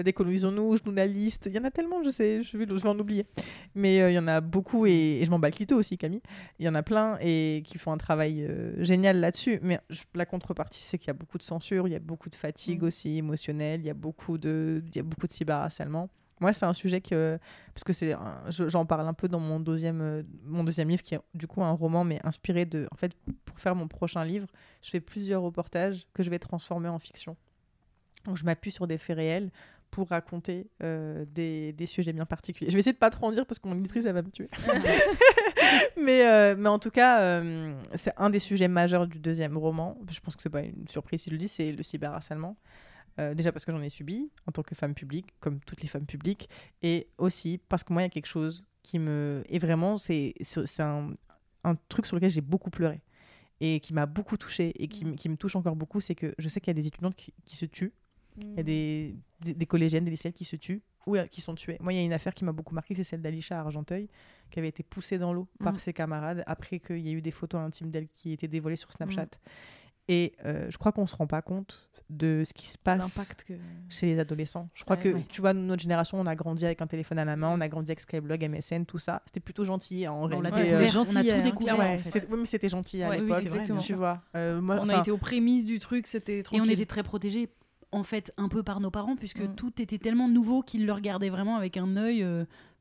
décolonisons-nous, journalistes. Il y en a tellement, je sais, je vais, je vais en oublier. Mais il y en a beaucoup et, je m'en bats le clito aussi, Camille. Il y en a plein et qui font un travail génial là-dessus. Mais la contrepartie, c'est qu'il y a beaucoup de censure, il y a beaucoup de fatigue mm. aussi émotionnelle, il y a beaucoup de, il y a beaucoup de cyberharcèlement. Moi, c'est un sujet que, parce que c'est, j'en parle un peu dans mon deuxième, euh, mon deuxième livre, qui est du coup un roman, mais inspiré de, en fait, pour faire mon prochain livre, je fais plusieurs reportages que je vais transformer en fiction. Donc, je m'appuie sur des faits réels pour raconter euh, des, des, sujets bien particuliers. Je vais essayer de pas trop en dire parce que mon éditrice, elle va me tuer. mais, euh, mais en tout cas, euh, c'est un des sujets majeurs du deuxième roman. Je pense que c'est pas une surprise si je le dis, c'est le cyberharcèlement. déjà parce que j'en ai subi en tant que femme publique, comme toutes les femmes publiques, et aussi parce que moi, il y a quelque chose qui me... Et vraiment, c'est un, un truc sur lequel j'ai beaucoup pleuré et qui m'a beaucoup touchée et qui, qui, me touche encore beaucoup, c'est que je sais qu'il y a des étudiantes qui, qui se tuent il y a des, des, collégiennes, des lycéennes qui se tuent ou euh, qui sont tuées. Moi, il y a une affaire qui m'a beaucoup marqué, c'est celle d'Alisha à Argenteuil, qui avait été poussée dans l'eau par mm. ses camarades après qu'il y ait eu des photos intimes d'elle qui étaient dévoilées sur Snapchat. Mm. Et euh, je crois qu'on se rend pas compte de ce qui se passe chez les adolescents. Je crois que, tu vois, notre génération, on a grandi avec un téléphone à la main, on a grandi avec Skyblog, MSN, tout ça. C'était plutôt gentil en réalité. C'était gentil, on a tout hein, découvert. Ouais, mais c'était gentil à l'époque, tu vois. Euh, on a été aux prémices du truc, c'était Et on était très protégés en fait un peu par nos parents puisque mm. tout était tellement nouveau qu'ils le regardaient vraiment avec un œil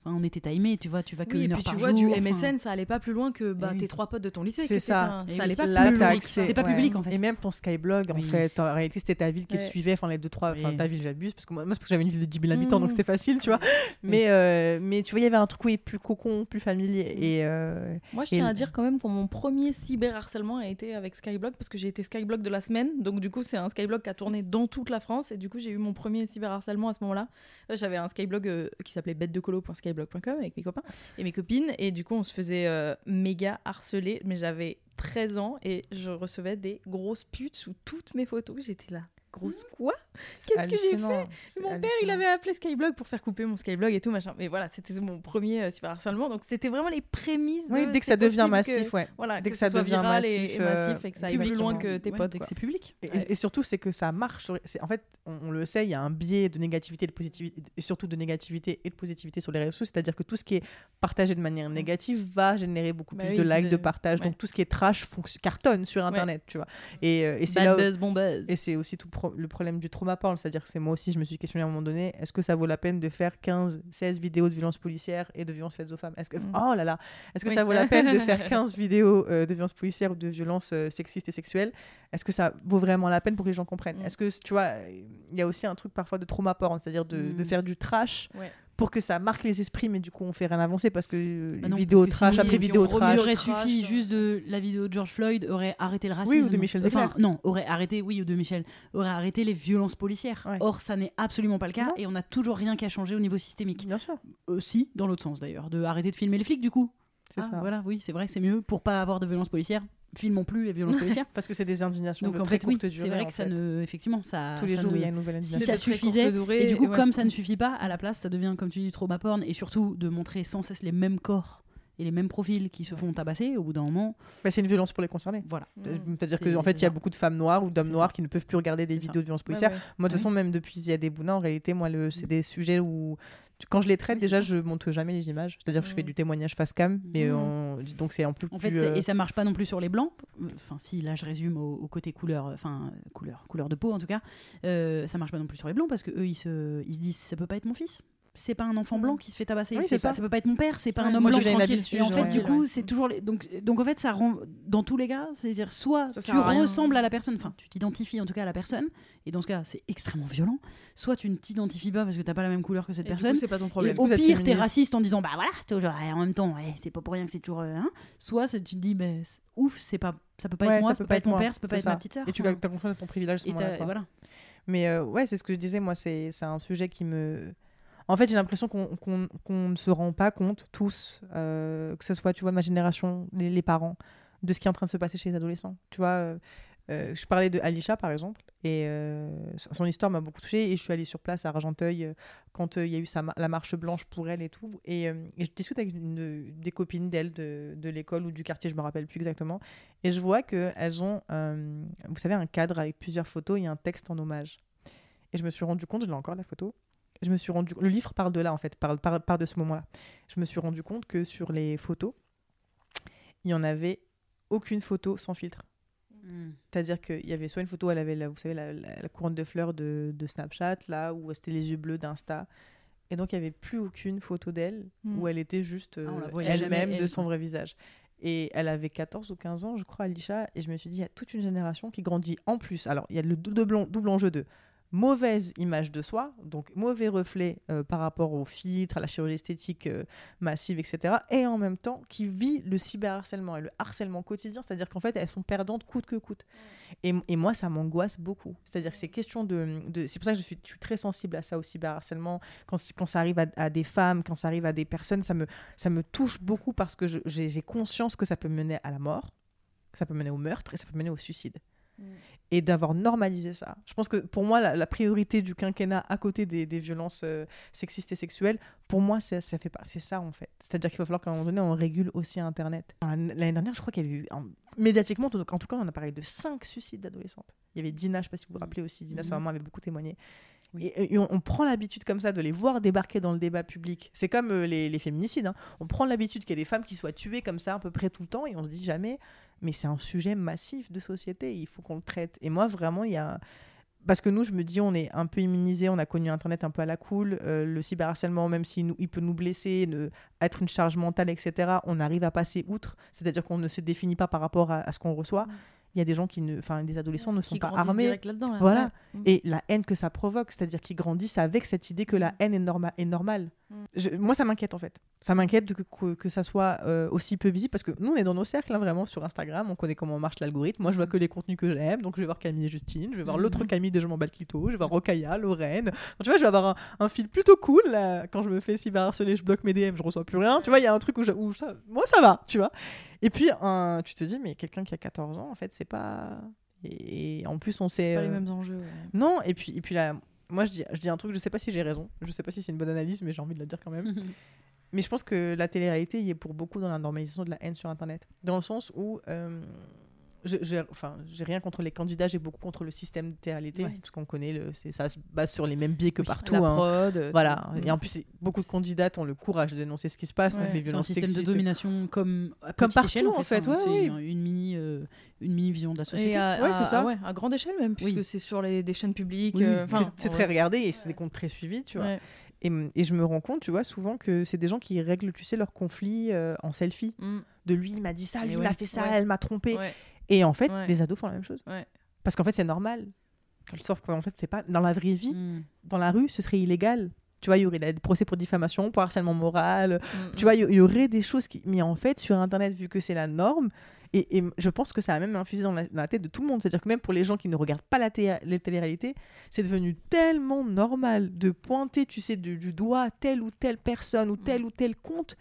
on était timé, tu vois, tu vas que oui, une et puis tu vois, du MSN, ça allait pas plus loin que bah, tes trois potes de ton lycée. C'est ça. ça allait pas plus loin. C'était pas public en fait. Et même ton Skyblog, en fait, en réalité, c'était ta ville qui te suivait, enfin les deux trois, enfin ta ville, j'abuse parce que moi, parce que j'avais une ville de 10 000 habitants, donc mm. c'était facile, tu vois. Mais euh, mais tu vois, il y avait un truc oui, plus cocon, plus familier. Mm. Et euh, moi, je tiens à dire quand même que mon premier cyberharcèlement a été avec Skyblog parce que j'ai été Skyblog de la semaine, donc du coup, c'est un Skyblog qui a tourné dans toute la France et du coup, j'ai eu mon premier cyberharcèlement à ce moment-là. J'avais un Skyblog euh, qui s'appelait bête de colo.skyblog.com avec mes copains et mes copines. Et du coup, on se faisait euh, méga harceler. Mais j'avais 13 ans et je recevais des grosses putes sous toutes mes photos. J'étais là grosse quoi Qu'est-ce que j'ai fait Mon père, il avait appelé Skyblog pour faire couper mon Skyblog et tout machin. Mais voilà, c'était mon premier euh, cyberharcèlement. Donc c'était vraiment les prémices. Oui, dès que ça devient massif, ouais. Voilà, dès que, ça, devient massif, et, massif et que ça aille plus loin que tes potes. Dès que c'est public. Et, surtout, c'est que ça marche. En fait, on, le sait, il y a un biais de négativité, de positivité, et surtout de négativité et de positivité sur les réseaux. C'est-à-dire que tout ce qui est partagé de manière négative va générer beaucoup bah plus de likes, de partage. Donc tout ce qui est trash cartonne sur Internet, tu vois. Et, euh, c'est là. Et c'est aussi tout le problème du trauma porn, c'est-à-dire que c'est moi aussi, je me suis questionné à un moment donné, est-ce que ça vaut la peine de faire 15, 16 vidéos de violences policières et de violences faites aux femmes? Est-ce que, mm. oh là là, est-ce que ça vaut la peine de faire 15 vidéos euh, de violences policières ou de violences euh, sexistes et sexuelles? Est-ce que ça vaut vraiment la peine pour que les gens comprennent? Mm. Est-ce que, tu vois, il y a aussi un truc parfois de trauma porn, c'est-à-dire de, de, mm. faire du trash pour que ça marque les esprits, mais du coup, on fait rien avancer parce que euh, Bah non, vidéo parce que trash sinon, après il- vidéo il trash. aurait trash, suffi euh. juste de la vidéo de George Floyd aurait arrêté le racisme. Oui, ou de Michel Enfin, Zecler. non, aurait arrêté, oui, ou de Michel, aurait arrêté les violences policières. Ouais. Or, ça n'est absolument pas le cas Non. et on n'a toujours rien qu'à changer au niveau systémique. Bien sûr, Aussi, dans l'autre sens d'ailleurs, de arrêter de filmer les flics du coup. C'est Ah, ça. Voilà, oui, c'est vrai que c'est mieux pour pas avoir de violences policières. Filmons plus les violences policières. Parce que c'est des indignations Donc de en très fait, oui, c'est vrai que ça ne, effectivement, ça. Tous les ça jours, ne- il y a une nouvelle si indignation. ça de très suffisait, durée, Et du coup, ouais. comme ça ne suffit pas, à la place, ça devient, comme tu dis, trauma porn et surtout de montrer sans cesse les mêmes corps et les mêmes profils qui se font tabasser. Au bout d'un moment, Bah, c'est une violence pour les concernés. voilà. C'est-à-dire C'est- qu'en fait, il y a beaucoup de femmes noires ou d'hommes noirs ça. qui ne peuvent plus regarder des ça. vidéos de Ouais, policières. ouais. Moi, de toute façon, même depuis il y a des Bouna, en réalité, moi, le, c'est des sujets où. Quand je les traite, Oui, déjà, je montre jamais les images. C'est-à-dire que je fais du témoignage face cam, mais on- donc c'est un peu En fait, plus. euh, et ça marche pas non plus sur les blancs. Enfin, si là je résume au, au côté couleur, enfin euh, couleur, couleur de peau en tout cas, euh, ça marche pas non plus sur les blancs parce que eux ils se, ils se disent ça peut pas être mon fils. C'est pas un enfant blanc qui se fait tabasser. Oui, c'est c'est pas, ça. ça peut pas être mon père. C'est pas Ouais, un homme blanc. tranquille. Et en fait, ouais. du coup, c'est toujours les... donc donc en fait, ça rend dans tous les cas, c'est-à-dire soit Ça tu ressembles à la personne, enfin tu t'identifies en tout cas à la personne, et dans ce cas, c'est extrêmement violent. Soit tu ne t'identifies pas parce que t'as pas la même couleur que cette Et personne. c'est pas ton Et problème. au Vous pire, t'es raciste en disant bah voilà, toujours en même temps, ouais, c'est pas pour rien que c'est toujours. euh, hein. Soit tu te dis bah, ouf, c'est pas, ça peut pas Ouais, être moi, ça ça peut pas être mon père, ça peut pas être ma ça. petite sœur. Et tu as conscience de ton privilège et voilà. Mais euh, ouais, c'est ce que je disais, moi, c'est un sujet qui me. En fait, j'ai l'impression qu'on ne se rend pas compte, tous, euh, que ce soit, tu vois, ma génération, les, parents, de ce qui est en train de se passer chez les adolescents. Tu vois, euh, euh, je parlais de Alisha, par exemple, et son histoire m'a beaucoup touchée, et je suis allée sur place à Argenteuil quand il y a eu la marche blanche pour elle et tout. Et, je discute avec des copines d'elle de, l'école ou du quartier, je me rappelle plus exactement, et je vois qu'elles ont, vous savez, un cadre avec plusieurs photos et un texte en hommage. Et je me suis rendu compte, je l'ai encore la photo. Je me suis rendu, le livre parle de là en fait, parle, parle, parle de ce moment-là. Je me suis rendu compte que sur les photos, il y en avait aucune photo sans filtre. Mm. C'est-à-dire qu'il y avait soit une photo, elle avait, la, vous savez, la, la- la couronne de fleurs de, de Snapchat, là, où c'était les yeux bleus d'Insta. Et donc, il n'y avait plus aucune photo d'elle Mm. où elle était juste euh, Ah, voyait jamais, elle-même de son vrai visage. Et elle avait 14 ou 15 ans, je crois, Alisha. Et je me suis dit, il y a toute une génération qui grandit en plus. Alors, il y a le dou- double, double enjeu de mauvaise image de soi, donc mauvais reflet euh, par rapport aux filtres, à la chirurgie esthétique euh, massive, etc. Et en même temps, qui vit le cyberharcèlement et le harcèlement quotidien, c'est-à-dire qu'en fait, elles sont perdantes coûte que coûte. Et, et moi, ça m'angoisse beaucoup. C'est-à-dire que c'est question de... de- c'est pour ça que je suis, très sensible à ça au cyberharcèlement. Quand, quand ça arrive à, des femmes, quand ça arrive à des personnes, ça me, ça me touche beaucoup parce que j'ai conscience que ça peut mener à la mort, ça peut mener au meurtre et ça peut mener au suicide. Et d'avoir normalisé ça. Je pense que pour moi, la, la priorité du quinquennat à côté des, des violences euh, sexistes et sexuelles, pour moi, c'est ça fait pas, c'est ça en fait. C'est-à-dire qu'il va falloir qu'à un moment donné, on régule aussi Internet. L'année dernière, je crois qu'il y avait eu, en- médiatiquement, en tout cas, on a parlé de 5 suicides d'adolescentes. Il y avait Dina, je sais pas si vous vous rappelez aussi, Dina, sa Mhm. maman avait beaucoup témoigné. Oui. Et, et on, on prend l'habitude comme ça de les voir débarquer dans le débat public. C'est comme euh, les, les féminicides. hein. On prend l'habitude qu'il y ait des femmes qui soient tuées comme ça à peu près tout le temps et on se dit jamais, mais c'est un sujet massif de société, il faut qu'on le traite. Et moi, vraiment, il y a... Parce que nous, je me dis, on est un peu immunisés, on a connu Internet un peu à la cool, euh, le cyberharcèlement, même s'il il peut nous blesser, être une charge mentale, etc., on arrive à passer outre. C'est-à-dire qu'on ne se définit pas par rapport à, à ce qu'on reçoit. Il y a des gens qui ne... Enfin, des adolescents ne sont qui pas armés. direct là-dedans. là. Voilà. Ouais. Et la haine que ça provoque, c'est-à-dire qu'ils grandissent avec cette idée que la haine est, norma- est normale. Mm. Je- moi, ça m'inquiète en fait. Ça m'inquiète que, que, que ça soit euh, aussi peu visible parce que nous, on est dans nos cercles, hein, vraiment, sur Instagram. On connaît comment marche l'algorithme. Moi, je vois que les contenus que j'aime. Donc, je vais voir Camille et Justine. Je vais voir l'autre Camille de Je m'en clito. Je vais voir Rokaya, Lorraine. Donc, tu vois, je vais avoir un, un fil plutôt cool. là. Quand je me fais cyberharceler, je bloque mes DM, je reçois plus rien. Tu vois, il y a un truc où, je- où ça, moi, ça va, tu vois. Et puis, un- tu te dis, mais quelqu'un qui a 14 ans, en fait, c'est pas. Et, et en plus, on sait. C'est pas les euh, mêmes enjeux. ouais. non, et puis, et puis là, moi je dis, je dis un truc, je sais pas si j'ai raison, je sais pas si c'est une bonne analyse, mais j'ai envie de la dire quand même. mais je pense que la télé-réalité y est pour beaucoup dans la normalisation de la haine sur Internet. Dans le sens où, euh, je- enfin, j'ai rien contre les candidats, j'ai beaucoup contre le système de Ouais. parce qu'on connaît, le, c'est- ça se base sur les mêmes biais que Oui, partout. La hein. prod. euh, Voilà, et en plus, beaucoup de candidates ont le courage de dénoncer ce qui se passe, donc Ouais, les C'est un violences système de domination comme à Comme partout, échelle, en fait, c'est ouais. une mini euh, une mini vision de la société. Et à, Ouais, à- c'est ça. ouais, à grande échelle même, puisque Oui. c'est sur les, des chaînes publiques. Euh, C'est- c'est en très vrai. regardé et c'est des comptes très suivis, tu vois. Et, et je me rends compte, tu vois, souvent que c'est des gens qui règlent, tu sais, leurs conflits euh, en selfie. Mm. De lui, il m'a dit ça, lui, il ouais. m'a fait ça, Ouais. elle m'a trompé. Ouais. Et en fait, Ouais. les ados font la même chose. Ouais. Parce qu'en fait, c'est normal. Sauf qu'en fait, c'est pas dans la vraie vie, Mm. dans la rue, ce serait illégal. Tu vois, il y aurait des procès pour diffamation, pour harcèlement moral. Mm, Tu vois, il y- aurait des choses qui. Mais en fait, sur Internet, vu que c'est la norme, et, et je pense que ça a même infusé dans la, dans la tête de tout le monde. C'est-à-dire que même pour les gens qui ne regardent pas la, té- les télé-réalités, c'est devenu tellement normal de pointer, tu sais, du, du doigt telle ou telle personne ou tel ou tel compte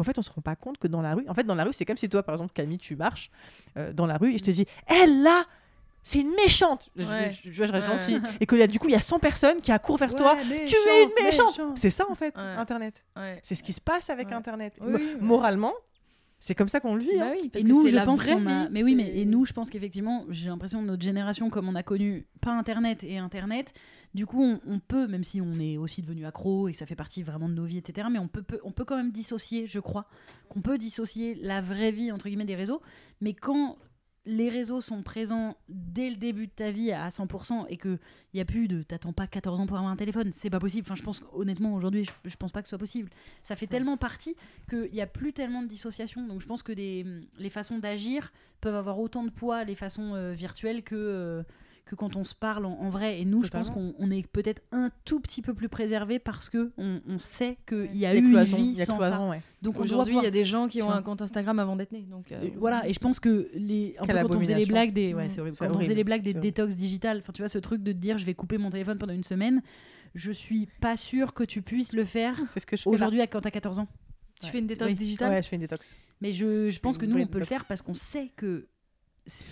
qu'en fait, on se rend pas compte que dans la rue. En fait, dans la rue, c'est comme si toi, par exemple, Camille, tu marches euh, dans la rue et je te dis, elle là, c'est une méchante. Je- Ouais. Je, je, je Ouais. gentil. Et que là, du coup, il y a 100 personnes qui accourent vers toi. Tu es une méchante. C'est ça, en fait, Ouais. Internet. Ouais. C'est ce qui se passe avec Ouais. Internet. Oui, Mo- oui, ouais. Moralement, c'est comme ça qu'on le vit. Bah hein. oui, parce et que nous, je la pense qu'on a. Mais oui, mais et nous, je pense qu'effectivement, j'ai l'impression que notre génération, comme on a connu pas Internet et Internet, du coup, on, on peut, même si on est aussi devenu accro et que ça fait partie vraiment de nos vies, etc. Mais on peut, peut- on peut quand même dissocier, je crois, qu'on peut dissocier la vraie vie entre guillemets des réseaux. Mais quand les réseaux sont présents dès le début de ta vie à 100% et que il y a plus de t'attends pas 14 ans pour avoir un téléphone, c'est pas possible. Enfin, je pense honnêtement aujourd'hui, je, je pense pas que ce soit possible. Ça fait tellement partie qu'il n'y a plus tellement de dissociation. Donc je pense que des, les façons d'agir peuvent avoir autant de poids, les façons euh, virtuelles, que, euh, que quand on se parle en, en vrai. Et nous, je pense qu'on on est peut-être un tout petit peu plus préservé parce que on, on sait qu'il y a eu une cloisons, vie il y a sans cloisons, ça. ouais. Donc Aujourd'hui, il y a des gens qui ont un compte Instagram avant d'être nés. Donc, euh, euh, voilà, et je pense que les, un peu Quelle quand on faisait les blagues des, ouais, horrible. Quand on faisait les blagues des détox digitales, enfin tu vois ce truc de dire je vais couper mon téléphone pendant une semaine, je suis pas sûre que tu puisses le faire C'est ce que je fais là. aujourd'hui à- quand t'as 14 ans. tu fais une détox Oui. digitale Ouais, je fais une détox. Mais je, je pense que nous, on peut le faire parce qu'on sait que.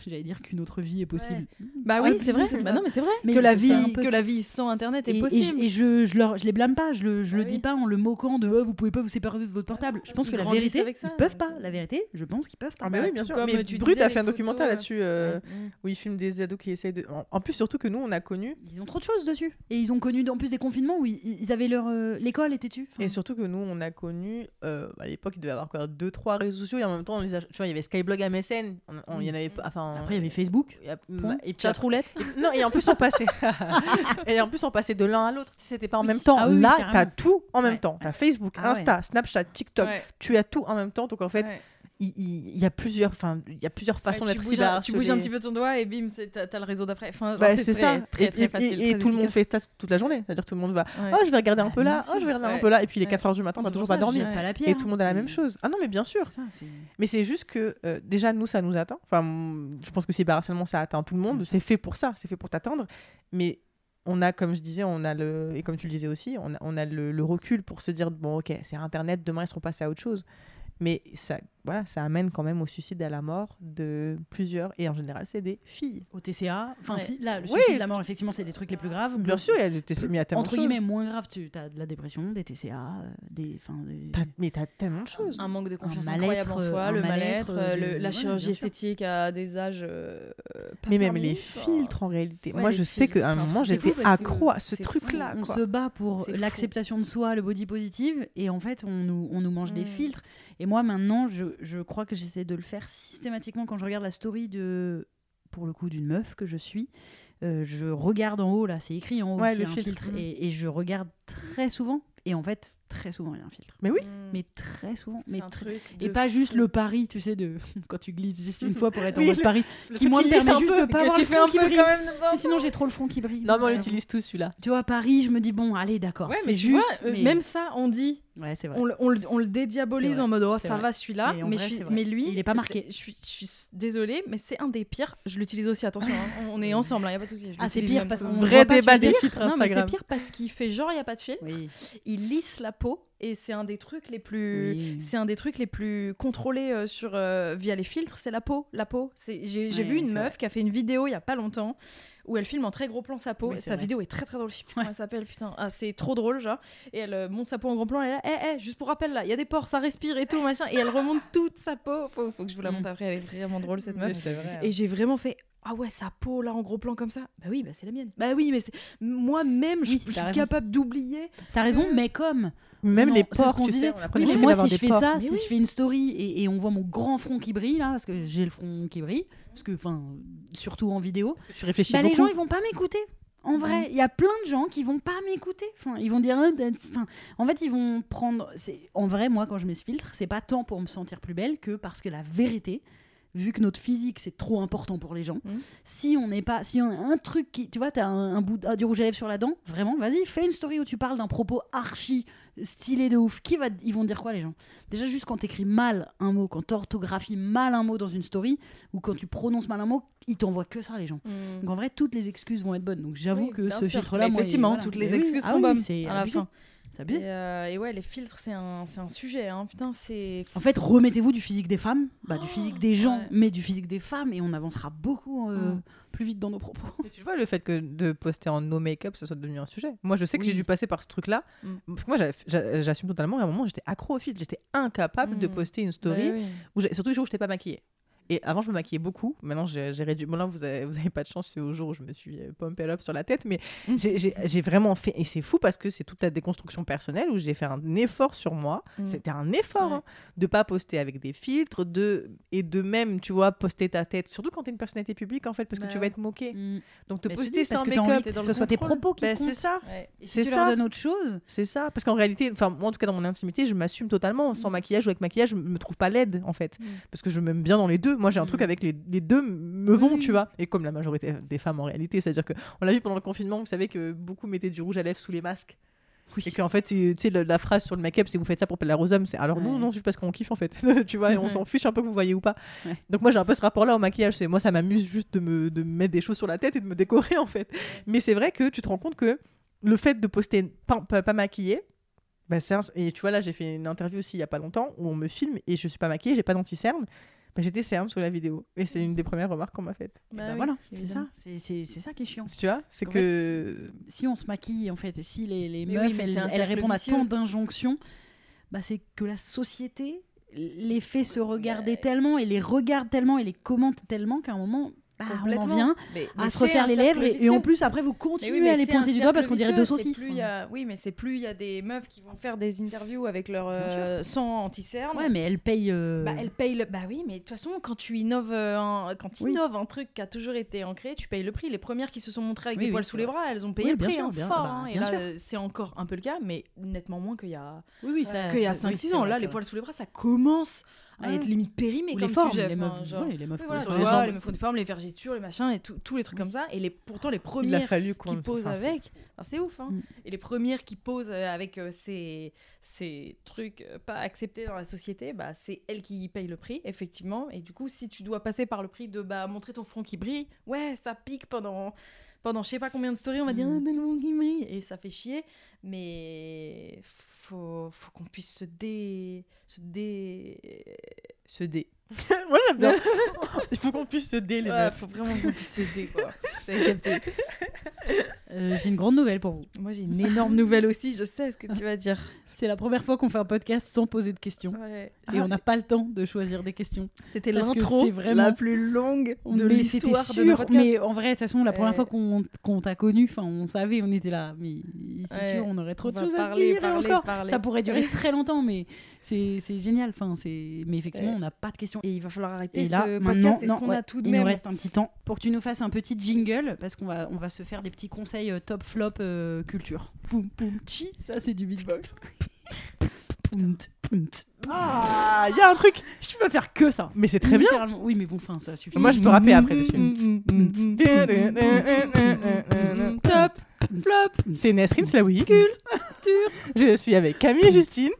J'allais dire qu'une autre vie est possible. Bah Ouais, oui, c'est vrai. Bah non, mais c'est vrai. Mais que la vie, que la vie sans Internet est Et, et possible. je, et je, je, leur, je les blâme pas, je le, je Bah le dis oui. pas en le moquant de oh, vous pouvez pas vous séparer de votre portable. Je pense Ils que la vérité, avec ça. ils peuvent pas. La vérité, je pense qu'ils peuvent pas. Ah, mais Bah, oui, bien sûr. comme, Mais tu Brut a fait un documentaire là-dessus euh, Ouais. où il filme des ados qui essayent de. En, plus, surtout que nous, on a connu. Ils ont trop de choses dessus. Et ils ont connu en plus des confinements où ils, ils avaient leur. euh, L'école était dessus. Et surtout que nous, on a connu. euh, à l'époque, il devait y avoir quoi, deux, trois réseaux sociaux. Et en même temps, tu vois, il y avait Skyblog MSN. Il y en avait pas. Enfin, Après, il y avait Facebook. y a- Point. et puis Chat après- roulette. Non, et en plus, on passait. et en plus, on passait de l'un à l'autre. Si c'était pas en même temps, Ah oui, là, t'as tout en même Ouais. temps. T'as Facebook, Ah ouais. Insta, Snapchat, TikTok. Ouais. Tu as tout en même temps. Donc en fait, Ouais. Il, il- il y a plusieurs. Enfin, il y a plusieurs façons Ouais, d'être Tu bouges un petit peu ton doigt et bim, t'as t'as le réseau d'après. Enfin, Bah, c'est ça. Très, et très et- facile. et tout le monde fait ça toute la journée. C'est-à-dire tout le monde va. Ouais. Oh, je vais regarder un Bah, peu là. Oh, je vais regarder un peu là. Et puis est Ouais. 4h du matin, t'as toujours pas dormi. Et tout le monde a la même chose. Ah non, mais bien sûr. Mais c'est juste que euh, déjà, nous, ça nous atteint. Enfin, je pense que cyberharcèlement, ça atteint tout le monde. C'est fait pour ça, c'est fait pour t'atteindre. Mais on a, comme je disais, on a le, et comme tu le disais aussi, on a, on a le, le recul pour se dire, bon, ok, c'est Internet, demain, ils seront passés à autre chose. Mais ça, voilà, ça amène quand même au suicide et à la mort de plusieurs, et en général, c'est des filles. Au TCA. Enfin, Ouais. si, là, le Oui. suicide, la mort, effectivement, c'est des trucs les plus graves. Bien sûr, il y a, des TC mais il y a tellement Entre de choses. guillemets, moins grave, tu as de la dépression, des TCA, euh, des. T'as- mais t'as tellement de choses. Un manque de confiance incroyable en euh, soi, un le mal-être, euh, la chirurgie esthétique à des âges. euh, euh, pas Mais même les filtres, en réalité. Ouais, Moi, je sais qu'à un moment, j'étais accro à ce truc-là. on quoi. se bat pour l'acceptation de soi, le body positive, et en fait, on nous, on nous mange des Mm. filtres. Et moi, maintenant, je, je crois que j'essaie de le faire systématiquement quand je regarde la story de, pour le coup, d'une meuf que je suis. Euh, je regarde en haut, là, c'est écrit en haut, Ouais, le un filtre. filtre, Mm. et, et je regarde très souvent. Et en fait, très souvent, il y a un filtre. Mais oui. Mm. Mais très souvent. Mais truc Et pas juste le pari, tu sais, de quand tu glisses juste une fois pour être en Oui, mode pari, qui moi me permet un juste peu. de pas avoir tu le fais front un qui peu brille. quand même. Mais sinon, j'ai trop le front qui brille. Non, mais on l'utilise tous celui-là. Tu vois, Paris, je me dis, bon, allez, d'accord. Ouais, c'est mais juste. vois, euh, mais- même ça, on dit, Ouais, c'est vrai. on le, on le- on le dédiabolise en mode oh ça vrai. va celui-là, mais, vrai, suis- lui, Il est pas marqué. Je suis, je suis désolée, mais c'est un des pires. Je l'utilise aussi, attention, hein. on est ensemble, il y a pas de souci. je Ah, c'est l'utilise pire parce qu'on Vrai voit pas débat des filtres Non, mais c'est Instagram. pire parce qu'il fait genre il y a pas de filtre. Oui. Il lisse la peau et c'est un des trucs les plus. Oui. C'est un des trucs les plus contrôlés euh, sur euh, via les filtres, c'est la peau, la peau. C'est j'ai Ouais, vu une meuf vrai. qui a fait une vidéo il y a pas longtemps où elle filme en très gros plan sa peau. Oui, sa vrai. vidéo est très très drôle. Ouais. elle s'appelle, putain. Ah, c'est trop drôle, genre. Et elle euh, monte sa peau en gros plan. Et là, eh, eh, juste pour rappel, là, il y a des pores, ça respire et tout, machin. Et elle remonte toute sa peau. Faut, faut que je vous la Mm. montre après. Elle est vraiment drôle cette meuf. vrai. Et j'ai vraiment fait ah ouais sa peau là en gros plan comme ça. Bah oui, bah c'est la mienne. Bah oui, mais moi-même je Oui, je t'as suis capable d'oublier. T'as raison, mais comme. Même Non, les c'est ce porcs, qu'on tu disait. sais, on a Oui, pris mais moi, si je fais porcs. ça, Mais si oui. je fais une story et, et on voit mon grand front qui brille, là, parce que j'ai le front qui brille, parce que, enfin, surtout en vidéo, Tu réfléchis bah, les gens, ils vont pas m'écouter. En vrai, il y a plein de gens qui vont pas m'écouter. Enfin, ils vont dire, Ah, enfin, en fait, ils vont prendre. En vrai, moi, quand je mets ce filtre, c'est pas tant pour me sentir plus belle que parce que la vérité, vu que notre physique c'est trop important pour les gens, Mhm. si on n'est pas, si on a un truc qui, tu vois, t'as un, un bout de- du rouge à lèvres sur la dent, vraiment, vas-y, fais une story où tu parles d'un propos archi stylé de ouf. Qui va, ils vont dire quoi les gens? Déjà juste quand t'écris mal un mot, quand t'orthographies mal un mot dans une story ou quand tu prononces mal un mot, ils t'envoient que ça les gens. Mm. Donc en vrai, toutes les excuses vont être bonnes. Donc j'avoue Oui, que ce filtre-là, effectivement, voilà. toutes les oui, excuses ah sont oui, bonnes c'est à la fin. Et, euh, et ouais, les filtres, c'est un, un sujet. Hein. Putain, c'est. En fait, remettez-vous du physique des femmes, bah, du physique des gens, ouais. mais du physique des femmes, et on avancera beaucoup euh, Mm. Plus vite dans nos propos. Mais tu vois le fait que de poster en no make-up, ça soit devenu un sujet. Moi, je sais que j'ai dû passer par ce truc-là. Mm. Parce que moi, j'assume totalement. À un moment, j'étais accro au filtre. J'étais incapable de Mm. poster une story, Ouais, où surtout les jours où j'étais pas maquillée. Et avant, je me maquillais beaucoup. Maintenant, j'ai réduit. Bon, là, vous avez, vous avez pas de chance, c'est au jour où je me suis euh, pumped up sur la tête. Mais Mm. j'ai- vraiment fait. Et c'est fou parce que c'est toute la déconstruction personnelle où j'ai fait un effort sur moi. Mm. C'était un effort Ouais. hein, de pas poster avec des filtres de, et de même, tu vois, poster ta tête. Surtout quand t'es une personnalité publique, en fait, parce que Bah tu vas ouais. être moqué. Mm. Donc, te Bah, tu poster dis, sans make-up. que ce soit tes propos qui Bah, c'est ça. Ouais. Et si C'est tu ça. leur autre chose, C'est ça, parce qu'en réalité, enfin moi en tout cas dans mon intimité, je m'assume totalement sans maquillage ou avec maquillage, je me trouve pas laide en fait, parce que je m'aime bien dans les deux. Moi j'ai un truc Mm. avec les, les deux me vont, Oui, tu vois. Et comme la majorité des femmes en réalité, c'est-à-dire que on l'a vu pendant le confinement, vous savez que beaucoup mettaient du rouge à lèvres sous les masques. oui. Et qu'en fait, tu sais, la phrase sur le make-up, c'est vous faites ça pour plaire aux hommes. C'est alors non, Ouais. non, juste parce qu'on kiffe en fait. tu vois, et on Ouais. s'en fiche un peu que vous voyez ou pas. Ouais. Donc moi, j'ai un peu ce rapport-là au maquillage. C'est moi, ça m'amuse juste de me, de me mettre des choses sur la tête et de me décorer en fait. Mais c'est vrai que tu te rends compte que le fait de poster pas, pas, pas maquillée, bah, un- et tu vois, là, j'ai fait une interview aussi il y a pas longtemps où on me filme et je suis pas maquillée, j'ai pas d'anti-cerne. Bah, j'étais cerne sur la vidéo. Et c'est une des premières remarques qu'on m'a faites. Bah Bah oui, voilà, c'est ça, c'est c'est- c'est ça qui est chiant. Tu vois, c'est En que. Si on se maquille en fait, et si les, les meufs oui, elles, répondent à tant d'injonctions, bah c'est que la société les fait se regarder tellement et les regarde tellement et les commente tellement qu'à un moment bah, on en vient Mais- à mais se refaire les lèvres et, en plus après vous oui, continuez à les pointer du doigt parce qu'on dirait deux saucisses. plus y a- Oui, mais c'est plus il y a des meufs qui vont faire des interviews avec leur euh, sang anti-cerne. Ouais mais elles payent. euh, Bah, elle paye le... Bah oui, mais de toute façon, quand tu innoves, euh, un... quand Oui. innoves un truc qui a toujours été ancré, tu payes le prix. Les premières qui se sont montrées avec Oui, des poils sous les bras, elles ont payé le prix sûr, hein, bien- fort. bah, hein. Et là, euh, c'est encore un peu le cas, mais nettement moins qu'il y a, Oui oui ça. qu'il y a ça- oui, 5-6 c'est ans. Là, les poils sous les bras, ça commence à Ouais. être limite périmé Ou comme les formes, sujet. les enfin, meufs, genre- ouais, les meufs Oui, voilà, les vois, jambes. les meufs des formes, les vergetures, les machins, et tout- tous les trucs comme ça. Et les, pourtant, les premières fallu qui posent enfin, c'est- avec. Enfin, c'est ouf, hein. Mm. Et les premières qui posent euh, avec euh, ces, ces trucs euh, pas acceptés dans la société, bah, c'est elles qui payent le prix, effectivement. Et du coup, si tu dois passer par le prix de bah, montrer ton front qui brille, ouais, ça pique pendant, pendant je sais pas combien de stories, on va dire, Mm. ah, qui brille, et ça fait chier. Mais faut, faut qu'on puisse se dé. se dé. se dé. Moi j'aime bien. Il faut qu'on puisse se dé les Ouais, meufs. faut vraiment qu'on puisse se dé, quoi. Euh, J'ai une grande nouvelle pour vous. Moi, j'ai une énorme nouvelle aussi, je sais ce que tu vas dire. C'est la première fois qu'on fait un podcast sans poser de questions. Ouais. Et on n'a pas le temps de choisir des questions. C'était l'intro vraiment- la plus longue de l'histoire de podcasts. Mais en vrai, de toute façon, la première Ouais. fois qu'on qu'on t'a connu, on savait, on était là. Mais c'est sûr, on aurait trop On de choses à se dire parler, encore. parler. Ça pourrait durer très longtemps, mais c'est génial. Enfin. Mais effectivement, on n'a pas de questions. Et il va falloir arrêter Et là, ce maintenant, podcast. Est-ce qu'on ouais, a tout de il même nous reste un petit temps pour que tu nous fasses un petit jingle parce qu'on va, on va se faire des petits conseils euh, top flop euh, culture. Poum poum chi, ça c'est du beatbox. Ah, il y a un truc. Je peux faire que ça. Mais c'est très bien. Oui, mais bon, enfin, ça suffit. Moi je peux rapper après dessus. Top, flop, C'est Nesrine Slaoui. culture. Je suis avec Camille et Justine.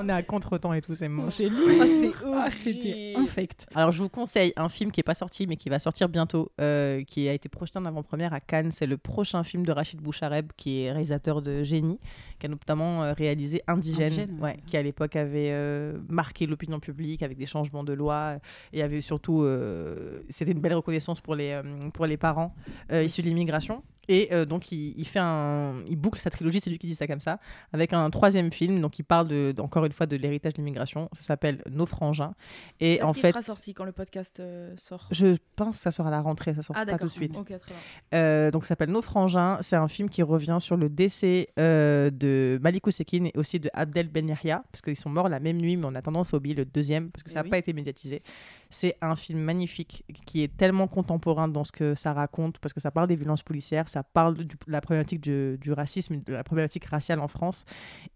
On est à contre-temps et tout, c'est bon. C'est lui. Ah, c'est Ah, c'était infect. Alors je vous conseille un film qui est pas sorti mais qui va sortir bientôt, euh, qui a été projeté en avant-première à Cannes. C'est le prochain film de Rachid Bouchareb, qui est réalisateur de Génie, qui a notamment euh, réalisé Indigène, ouais, qui à l'époque avait euh, marqué l'opinion publique avec des changements de loi et avait surtout, euh, c'était une belle reconnaissance pour les euh, pour les parents euh, issus de l'immigration. Et euh, donc il, il fait un, il boucle sa trilogie, c'est lui qui dit ça comme ça, avec un troisième film. Donc il parle de, encore une fois de l'héritage de l'immigration. Ça s'appelle Nos frangins. Et en fait, sera sorti quand le podcast euh, sort. je pense que ça sort à la rentrée, ça sort Ah pas tout de suite. Ok, très bien. Euh, donc ça s'appelle Nos frangins. C'est un film qui revient sur le décès euh, de Malik Ousekine et aussi de Abdel Ben Yahya, parce qu'ils sont morts la même nuit, mais on a tendance à oublier le deuxième parce que Eh ça n'a oui. pas été médiatisé. C'est un film magnifique qui est tellement contemporain dans ce que ça raconte, parce que ça parle des violences policières, ça parle de, la problématique du, racisme, de la problématique raciale en France.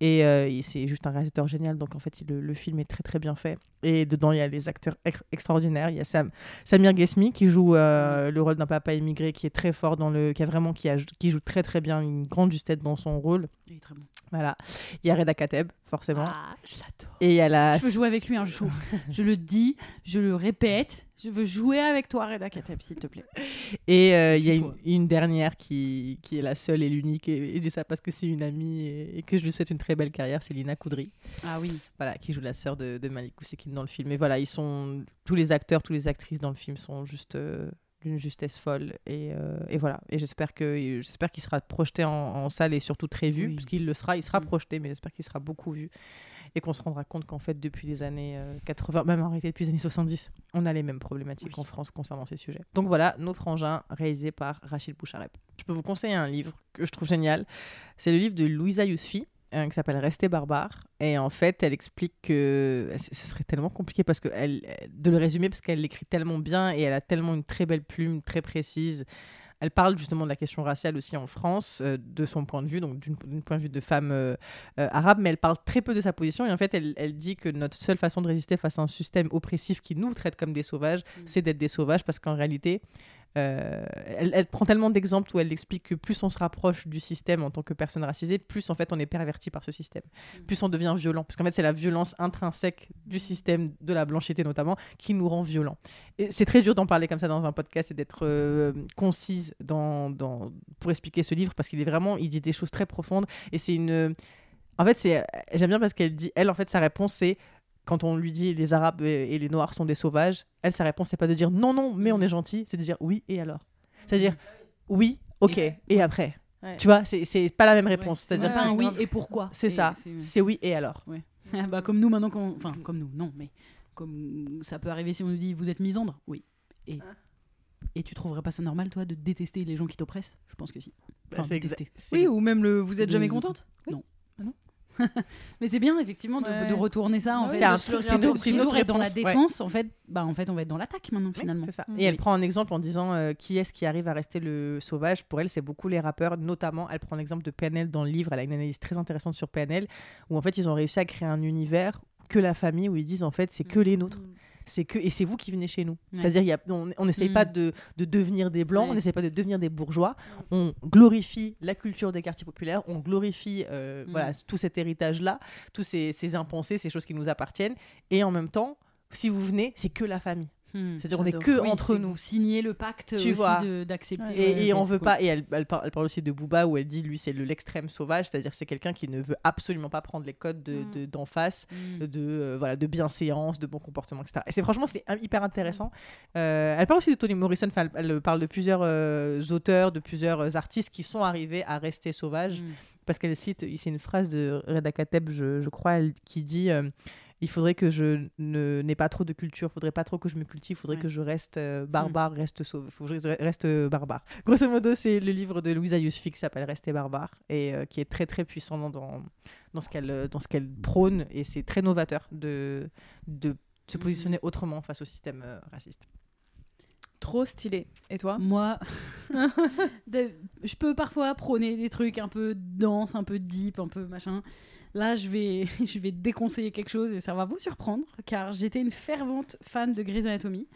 Et, euh, c'est juste un réalisateur génial, donc en fait, le, film est très très bien fait. Et dedans, il y a les acteurs extraordinaires. Il y a Sam, Samir Ghesmi qui joue euh, le rôle d'un papa immigré qui est très fort dans le. qui a vraiment. qui, a, qui joue très très bien, une grande justesse dans son rôle. Il est très bon. Voilà. Il y a Reda Kateb, forcément. Ah, je l'adore. Et il y a la. Je veux jouer avec lui un jour. je le dis, je le répète. Je veux jouer avec toi, Reda Kateb, s'il te plaît. Et euh, il y a une, dernière qui, qui, est la seule et l'unique. Et, je dis ça parce que c'est une amie et, que je lui souhaite une très belle carrière. C'est Lina Koudry. Ah oui. Voilà, qui joue la sœur de, de Malik Ousekine dans le film. Et voilà, ils sont. Tous les acteurs, toutes les actrices dans le film sont juste. Euh, d'une justesse folle. Et, euh, et, voilà. Et j'espère que j'espère qu'il sera projeté en, salle et surtout très vu, parce qu'il le sera. Il sera mm. projeté, mais j'espère qu'il sera beaucoup vu et qu'on se rendra compte qu'en fait, depuis les années 80, euh, même en réalité depuis les années 70, on a les mêmes problématiques en France concernant ces sujets. Donc voilà, Nos Frangins, réalisé par Rachid Bouchareb. Je peux vous conseiller un livre que je trouve génial. C'est le livre de Louisa Yousfi, qui s'appelle Rester barbare. Et en fait, elle explique que ce serait tellement compliqué parce que elle, de le résumer parce qu'elle l'écrit tellement bien et elle a tellement une très belle plume, très précise. Elle parle justement de la question raciale aussi en France, euh, de son point de vue, donc d'un point de vue de femme euh, euh, arabe, mais elle parle très peu de sa position. Et en fait, elle, elle, dit que notre seule façon de résister face à un système oppressif qui nous traite comme des sauvages, mmh. c'est d'être des sauvages, parce qu'en réalité, euh, elle, prend tellement d'exemples où elle explique que plus on se rapproche du système en tant que personne racisée, plus en fait on est perverti par ce système, mm. plus on devient violent. Parce qu'en fait c'est la violence intrinsèque du système, de la blanchité notamment, qui nous rend violents. Et c'est très dur d'en parler comme ça dans un podcast et d'être euh, concise dans, dans, pour expliquer ce livre parce qu'il est vraiment, il dit des choses très profondes et c'est une... En fait, c'est, j'aime bien parce qu'elle dit, elle, en fait, sa réponse, c'est quand on lui dit les Arabes et les Noirs sont des sauvages, elle, sa réponse, c'est pas de dire non, non, mais on est gentil, c'est de dire oui et alors? C'est-à-dire oui, ok, et, après? Tu vois, c'est pas la même réponse. C'est-à-dire pas un oui et pourquoi? C'est ça, c'est oui et alors? bah, comme nous maintenant, enfin, comme nous, non, mais comme ça peut arriver si on nous dit vous êtes misandre, oui. Et, ah. et tu trouverais pas ça normal, toi, de détester les gens qui t'oppressent? Je pense que si. Bah, enfin, détester. Oui, ou même le vous êtes jamais contente? Non. mais c'est bien effectivement de, retourner ça en fait. C'est un truc, c'est toujours être dans la défense. En fait, bah en fait, on va être dans l'attaque maintenant finalement. c'est ça. Mm. Et elle prend un exemple en disant euh, qui est-ce qui arrive à rester le sauvage? Pour elle, c'est beaucoup les rappeurs. Notamment, elle prend l'exemple de PNL dans le livre. Elle a une analyse très intéressante sur PNL où en fait ils ont réussi à créer un univers que la famille où ils disent en fait c'est que les nôtres. Mm c'est que et c'est vous qui venez chez nous. C'est-à-dire on n'essaye pas mm. de, de, devenir des blancs, on n'essaye pas de devenir des bourgeois. On glorifie la culture des quartiers populaires, on glorifie euh, mm. voilà tout cet héritage là, tous ces, ces impensés, ces choses qui nous appartiennent. Et en même temps, si vous venez, c'est que la famille. Hmm, C'est-à-dire on n'est que entre nous. Signer le pacte tu d'accepter. Et, et on veut pas. Et elle, elle, parle, aussi de Booba où elle dit lui c'est l'extrême sauvage, c'est-à-dire c'est quelqu'un qui ne veut absolument pas prendre les codes d'en de, hmm. d'en face, hmm. de euh, voilà de bienséance, de bon comportement, etc. Et c'est franchement c'est hyper intéressant. Euh, elle parle aussi de Toni Morrison. Elle, parle de plusieurs euh, auteurs, de plusieurs artistes qui sont arrivés à rester sauvages. Parce qu'elle cite ici une phrase de Reda Kateb, je, je crois, qui dit il faudrait que je n'ai pas trop de culture, il faudrait pas trop que je me cultive, il faudrait que je reste euh, barbare, reste sauve, faut que je reste euh, barbare. Grosso modo, c'est le livre de Louisa Yousfi qui s'appelle Rester barbare et euh, qui est très très puissant dans, dans ce qu'elle dans ce qu'elle prône et c'est très novateur de, de se mm, positionner autrement face au système raciste. Trop stylé. Et toi? Moi, je peux parfois prôner des trucs un peu dense, un peu deep, un peu machin. Là, je vais, je vais déconseiller quelque chose et ça va vous surprendre, car j'étais une fervente fan de Grey's Anatomy.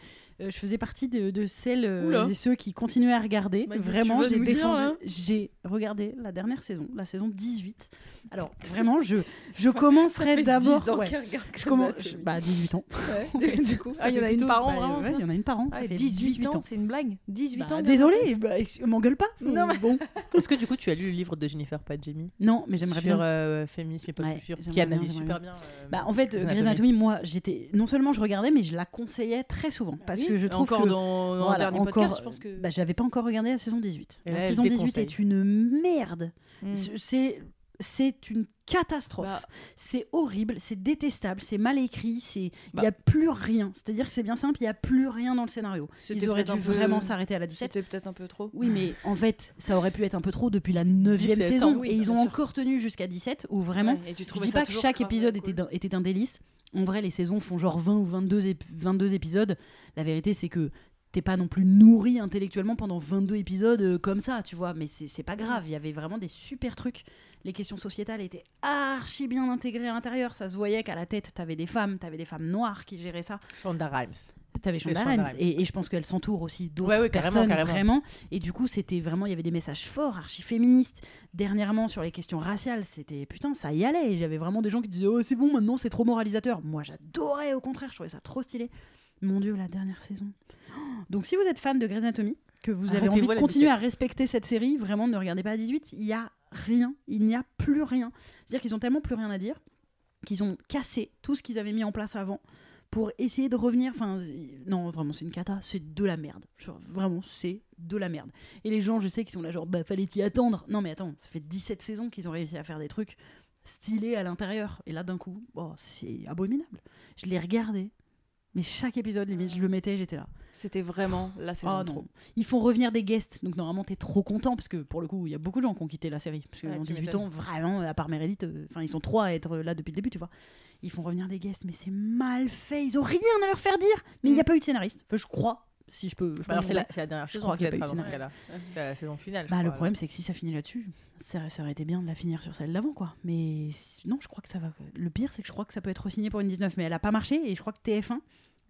Euh, je faisais partie de, celles euh, et ceux qui continuaient à regarder. Bah, vraiment, j'ai défendu. J'ai regardé la dernière saison, la saison 18. Alors, vraiment, je, je commencerai d'abord. Je commence. bah, 18 ans. du coup, il y en a une par an, Il y en a une par an. 18, ans, c'est une blague. 18 bah, ans. Désolé, bah, m'engueule pas. Non, bon. Est-ce que du coup, tu as lu le livre de Jennifer Padjemi Non, mais j'aimerais bien. Sur euh, féminisme et pop culture, qui analyse super bien. Bah, en fait, Grey's Anatomy, moi, j'étais. Non seulement je regardais, mais je la conseillais très souvent. Parce que je trouve encore que dans, dans dernier podcast, je pense que bah, j'avais pas encore regardé la saison 18. la saison 18 est une merde. Mm. C'est c'est une catastrophe. Bah. C'est horrible, c'est détestable, c'est mal écrit, c'est il n'y a bah. plus rien. C'est-à-dire que c'est bien simple, il n'y a plus rien dans le scénario. Ils auraient dû vraiment s'arrêter à la 17. C'était peut-être un peu trop. Oui, mais en fait, ça aurait pu être un peu trop depuis la 9 saison. et ils ont encore tenu jusqu'à 17, où vraiment, je dis pas que chaque épisode était, était un délice, En vrai, les saisons font genre 20 ou 22, ép- 22 épisodes. La vérité, c'est que t'es pas non plus nourri intellectuellement pendant 22 épisodes euh, comme ça, tu vois. Mais c'est pas grave. Il y avait vraiment des super trucs. Les questions sociétales étaient archi bien intégrées à l'intérieur. Ça se voyait qu'à la tête, t'avais des femmes, t'avais des femmes noires qui géraient ça. Shonda Rhimes. T'avais C'est Shonda Rhimes. Et, et je pense qu'elle s'entoure aussi d'autres Ouais, ouais, carrément, personnes, carrément. vraiment. Et du coup, c'était vraiment, il y avait des messages forts, archi féministes. Dernièrement, sur les questions raciales, c'était putain, ça y allait. Il y avait vraiment des gens qui disaient, oh, c'est bon, maintenant c'est trop moralisateur. Moi, j'adorais, au contraire, je trouvais ça trop stylé. Mon Dieu, la dernière saison. Donc, si vous êtes fan de Grey's Anatomy, que vous avez envie de continuer 17. à respecter cette série, vraiment, ne regardez pas à 18. Il y a rien. Il n'y a plus rien. C'est-à-dire qu'ils ont tellement plus rien à dire qu'ils ont cassé tout ce qu'ils avaient mis en place avant pour essayer de revenir. Enfin, non, vraiment, c'est une cata, c'est de la merde. Vraiment, c'est de la merde. Et les gens, je sais qu'ils sont là, genre, bah, fallait y attendre. Non, mais attends, ça fait 17 saisons qu'ils ont réussi à faire des trucs stylés à l'intérieur. Et là, d'un coup, oh, c'est abominable. Je l'ai regardé, mais chaque épisode, limite, je le mettais, j'étais là. C'était vraiment la saison Ah trop. Ils font revenir des guests, donc normalement t'es trop content parce que pour le coup il y a beaucoup de gens qui ont quitté la série parce que Ouais, en tu 18 m'étonnes. ans vraiment à part Meredith, euh, enfin ils sont trois à être là depuis le début tu vois. Ils font revenir des guests mais c'est mal fait, ils ont rien à leur faire dire. Mais il n'y a pas eu de scénariste. Enfin je crois si je peux. je Bah alors c'est la, la dernière saison qu'il ce cas-là. C'est la saison finale. je Bah, le problème, c'est que si ça finit là-dessus, ça, ça aurait été bien de la finir sur celle d'avant, quoi. Mais si- non, je crois que ça va. Le pire, c'est que je crois que ça peut être signé pour une 19, mais elle a pas marché et je crois que TF1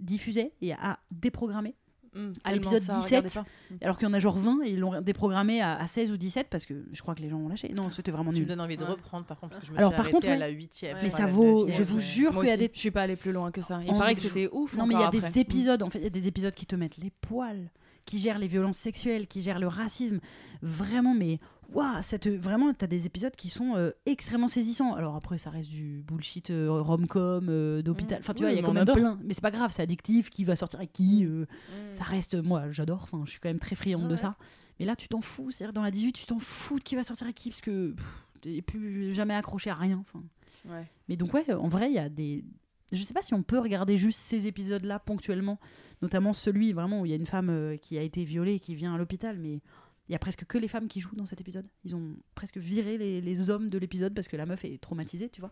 diffusait et a déprogrammé. Hum, À l'épisode ça, regardez 17, pas. Alors qu'il y en a genre 20 et ils l'ont déprogrammé à, à 16 ou 17 parce que je crois que les gens ont lâché. Non, c'était vraiment Tu me nul. donnes envie de Ouais. reprendre par contre parce que je me Alors, suis par contre, à ouais. la huitième. Mais enfin, ça vaut- je vous ouais. jure qu'il y a des je suis pas allée plus loin que ça. Il En- paraît que c'était ouf. Non, mais il y a des après. épisodes, en fait, il y a des épisodes qui te mettent les poils, qui gèrent les violences sexuelles, qui gèrent le racisme. Vraiment, mais waouh, vraiment, t'as des épisodes qui sont euh, extrêmement saisissants. Alors après, ça reste du bullshit euh, rom-com, euh, d'hôpital. Enfin, tu Oui, vois, il y a quand même adore. plein. Mais c'est pas grave, c'est addictif. Qui va sortir avec qui euh, Hum. Ça reste, moi, j'adore. Enfin, je suis quand même très friande de ça. Mais là, tu t'en fous. C'est-à-dire, dans la 18, tu t'en fous de qui va sortir avec qui parce que t'es plus jamais accroché à rien. Enfin. Ouais. Mais donc ouais, en vrai, il y a des... Je sais pas si on peut regarder juste ces épisodes-là ponctuellement, notamment celui vraiment où il y a une femme euh, qui a été violée et qui vient à l'hôpital, mais il y a presque que les femmes qui jouent dans cet épisode. Ils ont presque viré les, les hommes de l'épisode parce que la meuf est traumatisée, tu vois.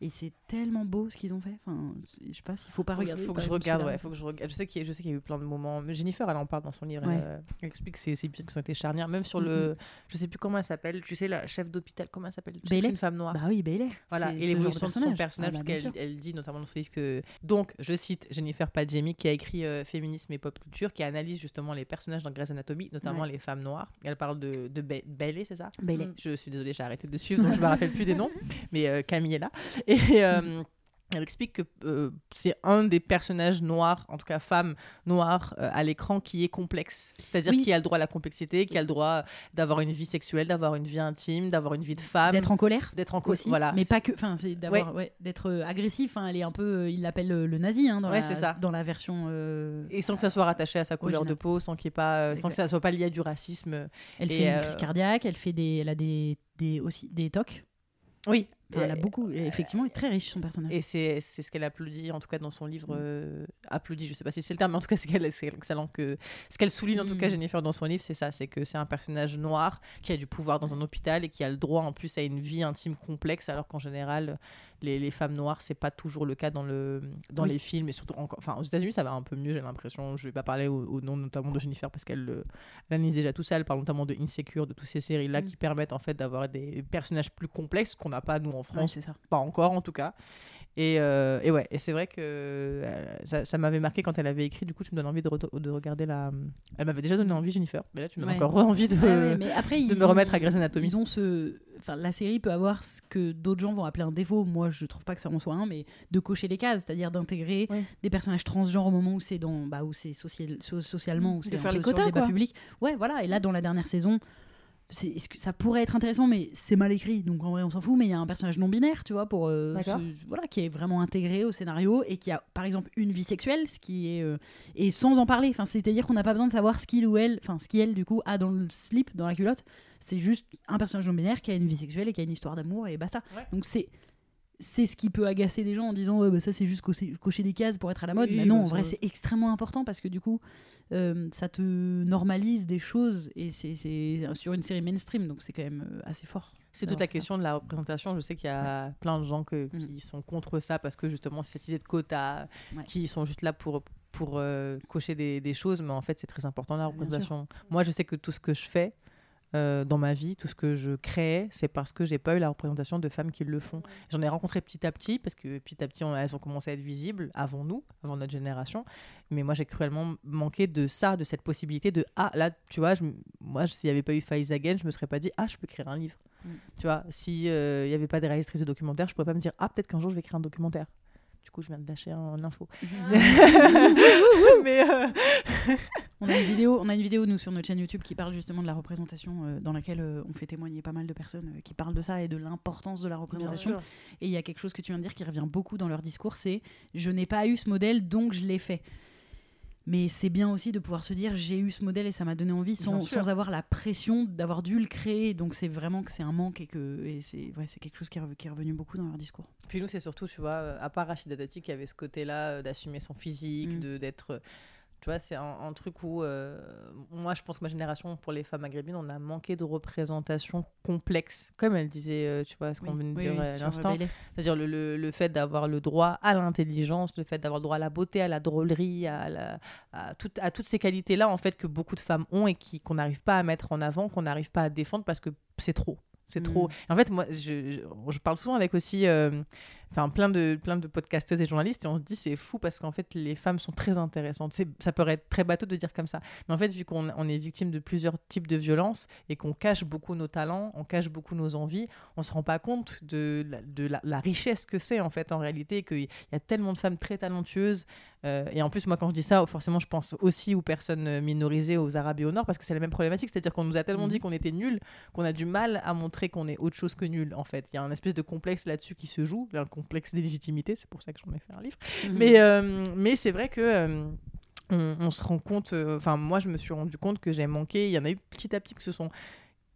Et c'est tellement beau ce qu'ils ont fait. Enfin, je sais pas s'il faut pas Faut regarder. faut que je regarde, ouais, faut que je regarde. Je sais qu'il y, a- je sais qu'il y a eu plein de moments. Jennifer, elle en parle dans son livre. Ouais. Elle, euh, elle explique ces, ces épisodes qui ont été charnières, même sur le. Je sais plus comment elle s'appelle. Tu sais, la chef d'hôpital, comment elle s'appelle? C'est une femme noire. Bah oui, Bailey. Voilà, et l'évolution de son personnage, Ah bah, parce qu'elle dit notamment dans son livre que. Donc, je cite Jennifer Padjemi, qui a écrit euh, Féminisme et Pop Culture, qui analyse justement les personnages dans Grey's Anatomy, notamment Ouais. les femmes noires. Elle parle de, de Ba- Bailey, c'est ça? Bailey. Mm. Je suis désolée, j'ai arrêté de suivre, donc je me rappelle plus des noms. Mais euh, Camille est là. Et euh, elle explique que euh, c'est un des personnages noirs, en tout cas femme noire, euh, à l'écran qui est complexe. C'est-à-dire Oui. qui a le droit à la complexité, qui a le droit d'avoir une vie sexuelle, d'avoir une vie intime, d'avoir une vie de femme. D'être en colère D'être en aussi, voilà. mais pas que, enfin, c'est d'avoir, ouais, d'être agressif. Hein, elle est un peu, il l'appelle le nazi hein, dans, Ouais, la, c'est ça. dans la version. euh, Et sans que ça soit rattaché à sa couleur de peau, sans qu'il pas, sans que ça soit pas lié à du racisme. Elle Et, fait une crise cardiaque, elle fait des, elle a des, des aussi des tocs. Oui. Enfin, elle a beaucoup. Et effectivement, est très riche son personnage. Et c'est c'est ce qu'elle applaudit, en tout cas dans son livre. euh, applaudit, je sais pas si c'est le terme, mais en tout cas, c'est qu'elle- c'est excellent. Que, ce qu'elle souligne, en tout cas, Mm. Jennifer, dans son livre, c'est ça c'est que c'est un personnage noir qui a du pouvoir dans un hôpital et qui a le droit, en plus, à une vie intime complexe, alors qu'en général, les, les femmes noires, c'est pas toujours le cas dans, le, dans Oui. les films. Et surtout, enfin, aux États-Unis, ça va un peu mieux, j'ai l'impression. Je vais pas parler au, au nom notamment de Jennifer parce qu'elle le- elle analyse déjà tout ça. Elle parle notamment de Insecure, de toutes ces séries-là Mm. qui permettent, en fait, d'avoir des personnages plus complexes qu'on n'a pas, nous, en France ça. pas encore en tout cas. Et, euh, et ouais, et c'est vrai que euh, ça, ça m'avait marqué quand elle avait écrit. Du coup, tu me donnes envie de, re- de regarder la. Elle m'avait déjà donné envie, Jennifer. Mais là, tu me donnes Ouais. encore envie de, Ouais, mais après, de me ont- remettre à Grey's Anatomy. Ils ont ce, enfin, la série peut avoir ce que d'autres gens vont appeler un défaut. Moi, je trouve pas que ça en soit un, mais de cocher les cases, c'est-à-dire d'intégrer des personnages transgenres au moment où c'est dans, bah, où c'est social, so- socialement, où c'est un faire peu les sur le quotas, débat quoi. public. Ouais, voilà. Et là, dans la dernière saison. C'est- est-ce que ça pourrait être intéressant, mais c'est mal écrit, donc en vrai on s'en fout. Mais il y a un personnage non binaire, tu vois, pour euh, ce- voilà, qui est vraiment intégré au scénario et qui a par exemple une vie sexuelle, ce qui est euh, et sans en parler. Enfin, c'est-à-dire qu'on n'a pas besoin de savoir ce qu'il ou elle, enfin ce qu'elle du coup a dans le slip, dans la culotte. C'est juste un personnage non binaire qui a une vie sexuelle et qui a une histoire d'amour et basta. Ouais. Donc c'est c'est ce qui peut agacer des gens en disant bah, ça c'est juste cocher, cocher des cases pour être à la mode. Oui, mais non, bah, en vrai c'est extrêmement important parce que du coup euh, ça te normalise des choses et c'est sur une série mainstream donc c'est quand même euh, assez fort. C'est toute la ça. question de la représentation. Je sais qu'il y a plein de gens que- Mhm. qui sont contre ça parce que justement, c'est cette idée de quota, Ouais. qui sont juste là pour, pour euh, cocher des, des choses, mais en fait, c'est très important la représentation. Moi, je sais que tout ce que je fais euh, dans ma vie, tout ce que je crée, c'est parce que j'ai pas eu la représentation de femmes qui le font. J'en ai rencontré petit à petit parce que petit à petit, on- elles ont commencé à être visibles avant nous, avant notre génération. Mais moi, j'ai cruellement manqué de ça, de cette possibilité de ah là, tu vois, je moi, s'il n'y avait pas eu Faiz Again, je me serais pas dit ah, je peux écrire un livre. Mm. Tu vois, s'il n'y avait pas des réalisatrices de documentaires, je pourrais pas me dire ah, peut-être qu'un jour je vais écrire un documentaire. Du coup, je viens de lâcher un info. Mais euh, On a une vidéo, on a une vidéo nous sur notre chaîne YouTube qui parle justement de la représentation, euh, dans laquelle euh, on fait témoigner pas mal de personnes euh, qui parlent de ça et de l'importance de la représentation. Et il y a quelque chose que tu viens de dire qui revient beaucoup dans leur discours, c'est je n'ai pas eu ce modèle donc je l'ai fait. Mais c'est bien aussi de pouvoir se dire j'ai eu ce modèle et ça m'a donné envie sans, sans avoir la pression d'avoir dû le créer. Donc c'est vraiment que c'est un manque et que et c'est ouais, quelque chose qui est, rev- qui est revenu beaucoup dans leur discours. Puis nous, c'est surtout, tu vois, à part Rachida Dati qui avait ce côté-là d'assumer son physique, Mm. de d'être. Tu vois, c'est un, un truc où, euh, moi, je pense que ma génération, pour les femmes maghrébines, on a manqué de représentation complexe. Comme elle disait, euh, tu vois, ce qu'on Oui, vient de oui, dire oui, à l'instant. C'est-à-dire le, le- le fait d'avoir le droit à l'intelligence, le fait d'avoir le droit à la beauté, à la drôlerie, à, la- à, tout- à toutes ces qualités-là, en fait, que beaucoup de femmes ont et qui- qu'on n'arrive pas à mettre en avant, qu'on n'arrive pas à défendre parce que c'est trop. C'est trop. Mm. En fait, moi, je, je, je parle souvent avec aussi euh, enfin, plein, de, plein de podcasteuses et journalistes et on se dit c'est fou parce qu'en fait, les femmes sont très intéressantes. Ça peut être très bateau de dire comme ça. Mais en fait, vu qu'on on est victime de plusieurs types de violences et qu'on cache beaucoup nos talents, on cache beaucoup nos envies, on se rend pas compte de la, de la, la richesse que c'est en fait en réalité, qu'il y a tellement de femmes très talentueuses. euh, et en plus, moi, quand je dis ça, forcément, je pense aussi aux personnes minorisées, aux Arabes et au Nord, parce que c'est la même problématique. C'est-à-dire qu'on nous a tellement Mhm. dit qu'on était nuls qu'on a du mal à montrer qu'on est autre chose que nul. En fait, il y a un espèce de complexe là-dessus qui se joue, un complexe d'illégitimité. C'est pour ça que j'en ai fait un livre. Mhm. Mais, euh, mais c'est vrai que euh, on, on se rend compte. euh, Enfin, moi, je me suis rendu compte que j'ai manqué. Il y en a eu petit à petit que ce sont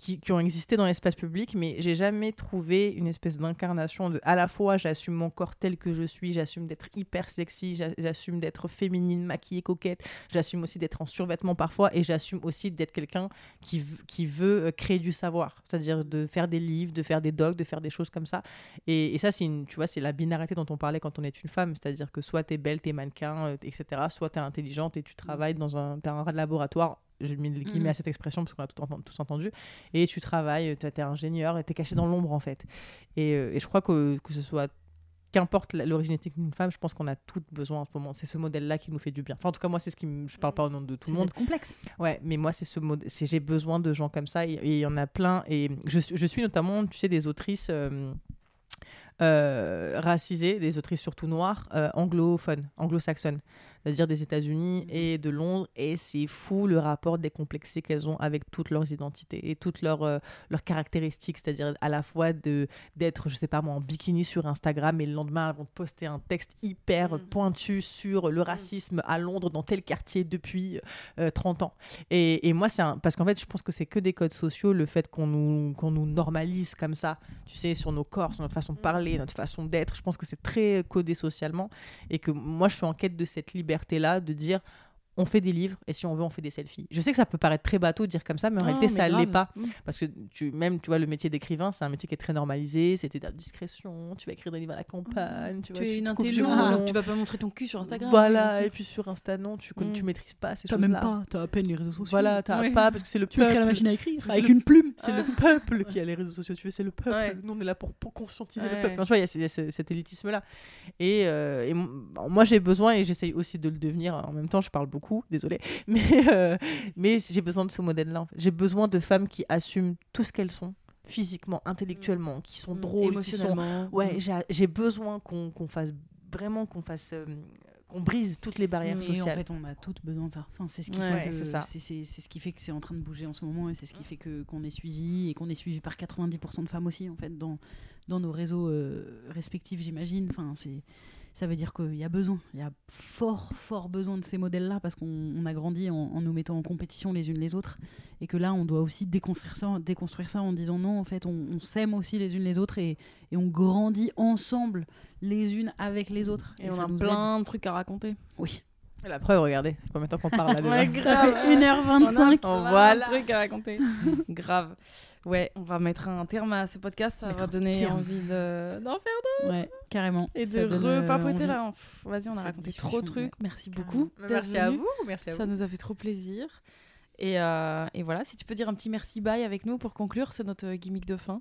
qui, ont existé dans l'espace public, mais j'ai jamais trouvé une espèce d'incarnation de à la fois j'assume mon corps tel que je suis, j'assume d'être hyper sexy, j'a- j'assume d'être féminine, maquillée, coquette, j'assume aussi d'être en survêtement parfois, et j'assume aussi d'être quelqu'un qui, qui veut euh, créer du savoir, c'est-à-dire de faire des livres, de faire des docs, de faire des choses comme ça. Et, ça, c'est tu vois, c'est la binarité dont on parlait quand on est une femme, c'est-à-dire que soit tu es belle, tu es mannequin, euh, etc., soit tu es intelligente et tu travailles dans un, un laboratoire. Je mets les guillemets à cette expression parce qu'on a tout tous entendu. Et tu travailles, tu es ingénieur et tu es caché dans l'ombre en fait. Et, euh, et je crois que, que ce soit qu'importe l'origine ethnique d'une femme, je pense qu'on a toutes besoin en ce moment. C'est ce modèle-là qui nous fait du bien. Enfin, en tout cas, moi, c'est ce qui me... Je parle pas au nom de tout le monde. complexe. Ouais, mais moi, c'est ce mode. c'est J'ai besoin de gens comme ça et il y en a plein. Et je, suis- je suis notamment, tu sais, des autrices euh, euh, racisées, des autrices surtout noires, euh, anglophones, anglo-saxonnes, c'est-à-dire des États-Unis et de Londres. Et c'est fou le rapport décomplexé qu'elles ont avec toutes leurs identités et toutes leurs, euh, leurs caractéristiques, c'est-à-dire à la fois de d'être, je sais pas moi, en bikini sur Instagram et le lendemain, elles vont te poster un texte hyper Mm. pointu sur le racisme à Londres dans tel quartier depuis euh, 30 ans. Et, et moi, c'est un... parce qu'en fait, je pense que c'est que des codes sociaux, le fait qu'on nous, qu'on nous normalise comme ça, tu sais, sur nos corps, sur notre façon de parler, notre façon d'être. Je pense que c'est très codé socialement et que moi, je suis en quête de cette liberté-là, de dire. On fait des livres et si on veut, on fait des selfies. Je sais que ça peut paraître très bateau de dire comme ça, mais en Non, réalité, mais ça l'est pas. Parce que tu, même, tu vois, le métier d'écrivain, c'est un métier qui est très normalisé. C'était de la discrétion. Tu vas écrire des livres à la campagne. Tu, Tu vois, es tu une intello, donc tu vas pas montrer ton cul sur Instagram. Voilà, et puis sur Insta, non, tu, Mm. tu maîtrises pas ces choses-là. même pas, t'as à peine les réseaux sociaux. Voilà, t'as Ouais. pas, parce que c'est le Tu écris à la peuple. machine à écrire C'est avec le- une plume. C'est le peuple qui a les réseaux sociaux, tu veux, c'est le peuple. Ouais. Nous, on est là pour, pour conscientiser le peuple. Enfin, tu vois, il y a y cet élitisme-là. Et, euh, et moi, j'ai besoin, et j'essaye aussi de le devenir. En même temps, je parle beaucoup, désolé. Mais, euh, mais j'ai besoin de ce modèle-là. en fait. J'ai besoin de femmes qui assument tout ce qu'elles sont, physiquement, intellectuellement, qui sont Mm. drôles, qui sont. émotionnellement. Ouais, Mm. j'ai besoin qu'on qu'on fasse vraiment qu'on fasse. euh, qu'on brise toutes les barrières Mm. Et en sociales. fait, on a toutes besoin de ça. Enfin, c'est ce qui Ouais, fait que c'est ça. c'est c'est- c'est ce qui fait que c'est en train de bouger en ce moment et c'est ce qui fait que qu'on est suivi et qu'on est suivi par 90% de femmes aussi en fait dans dans nos réseaux euh, respectifs, j'imagine. Enfin, c'est ça veut dire qu'il y a besoin, il y a fort fort besoin de ces modèles-là parce qu'on on a grandi en, en nous mettant en compétition les unes les autres et que là, on doit aussi déconstruire ça, déconstruire ça en disant non, en fait, on, on s'aime aussi les unes les autres et, et on grandit ensemble les unes avec les autres. Et on ça a nous aide. plein de trucs à raconter. Oui. La preuve, regardez, combien de temps qu'on parle là déjà. Ouais, Ça grave. fait 1h25. Oh, On voilà. Un truc à raconter. grave. Ouais, on va mettre un terme à ce podcast. Ça Mettre va donner envie de- d'en faire Ouais, carrément. et Ça de euh, repapoter là. Vas-y, on a raconté trop de trucs. ouais. Merci beaucoup. d'être Merci à vous. Merci à Ça vous. nous a fait trop plaisir. Et, euh, et voilà, si tu peux dire un petit merci bye avec nous pour conclure, c'est notre gimmick de fin.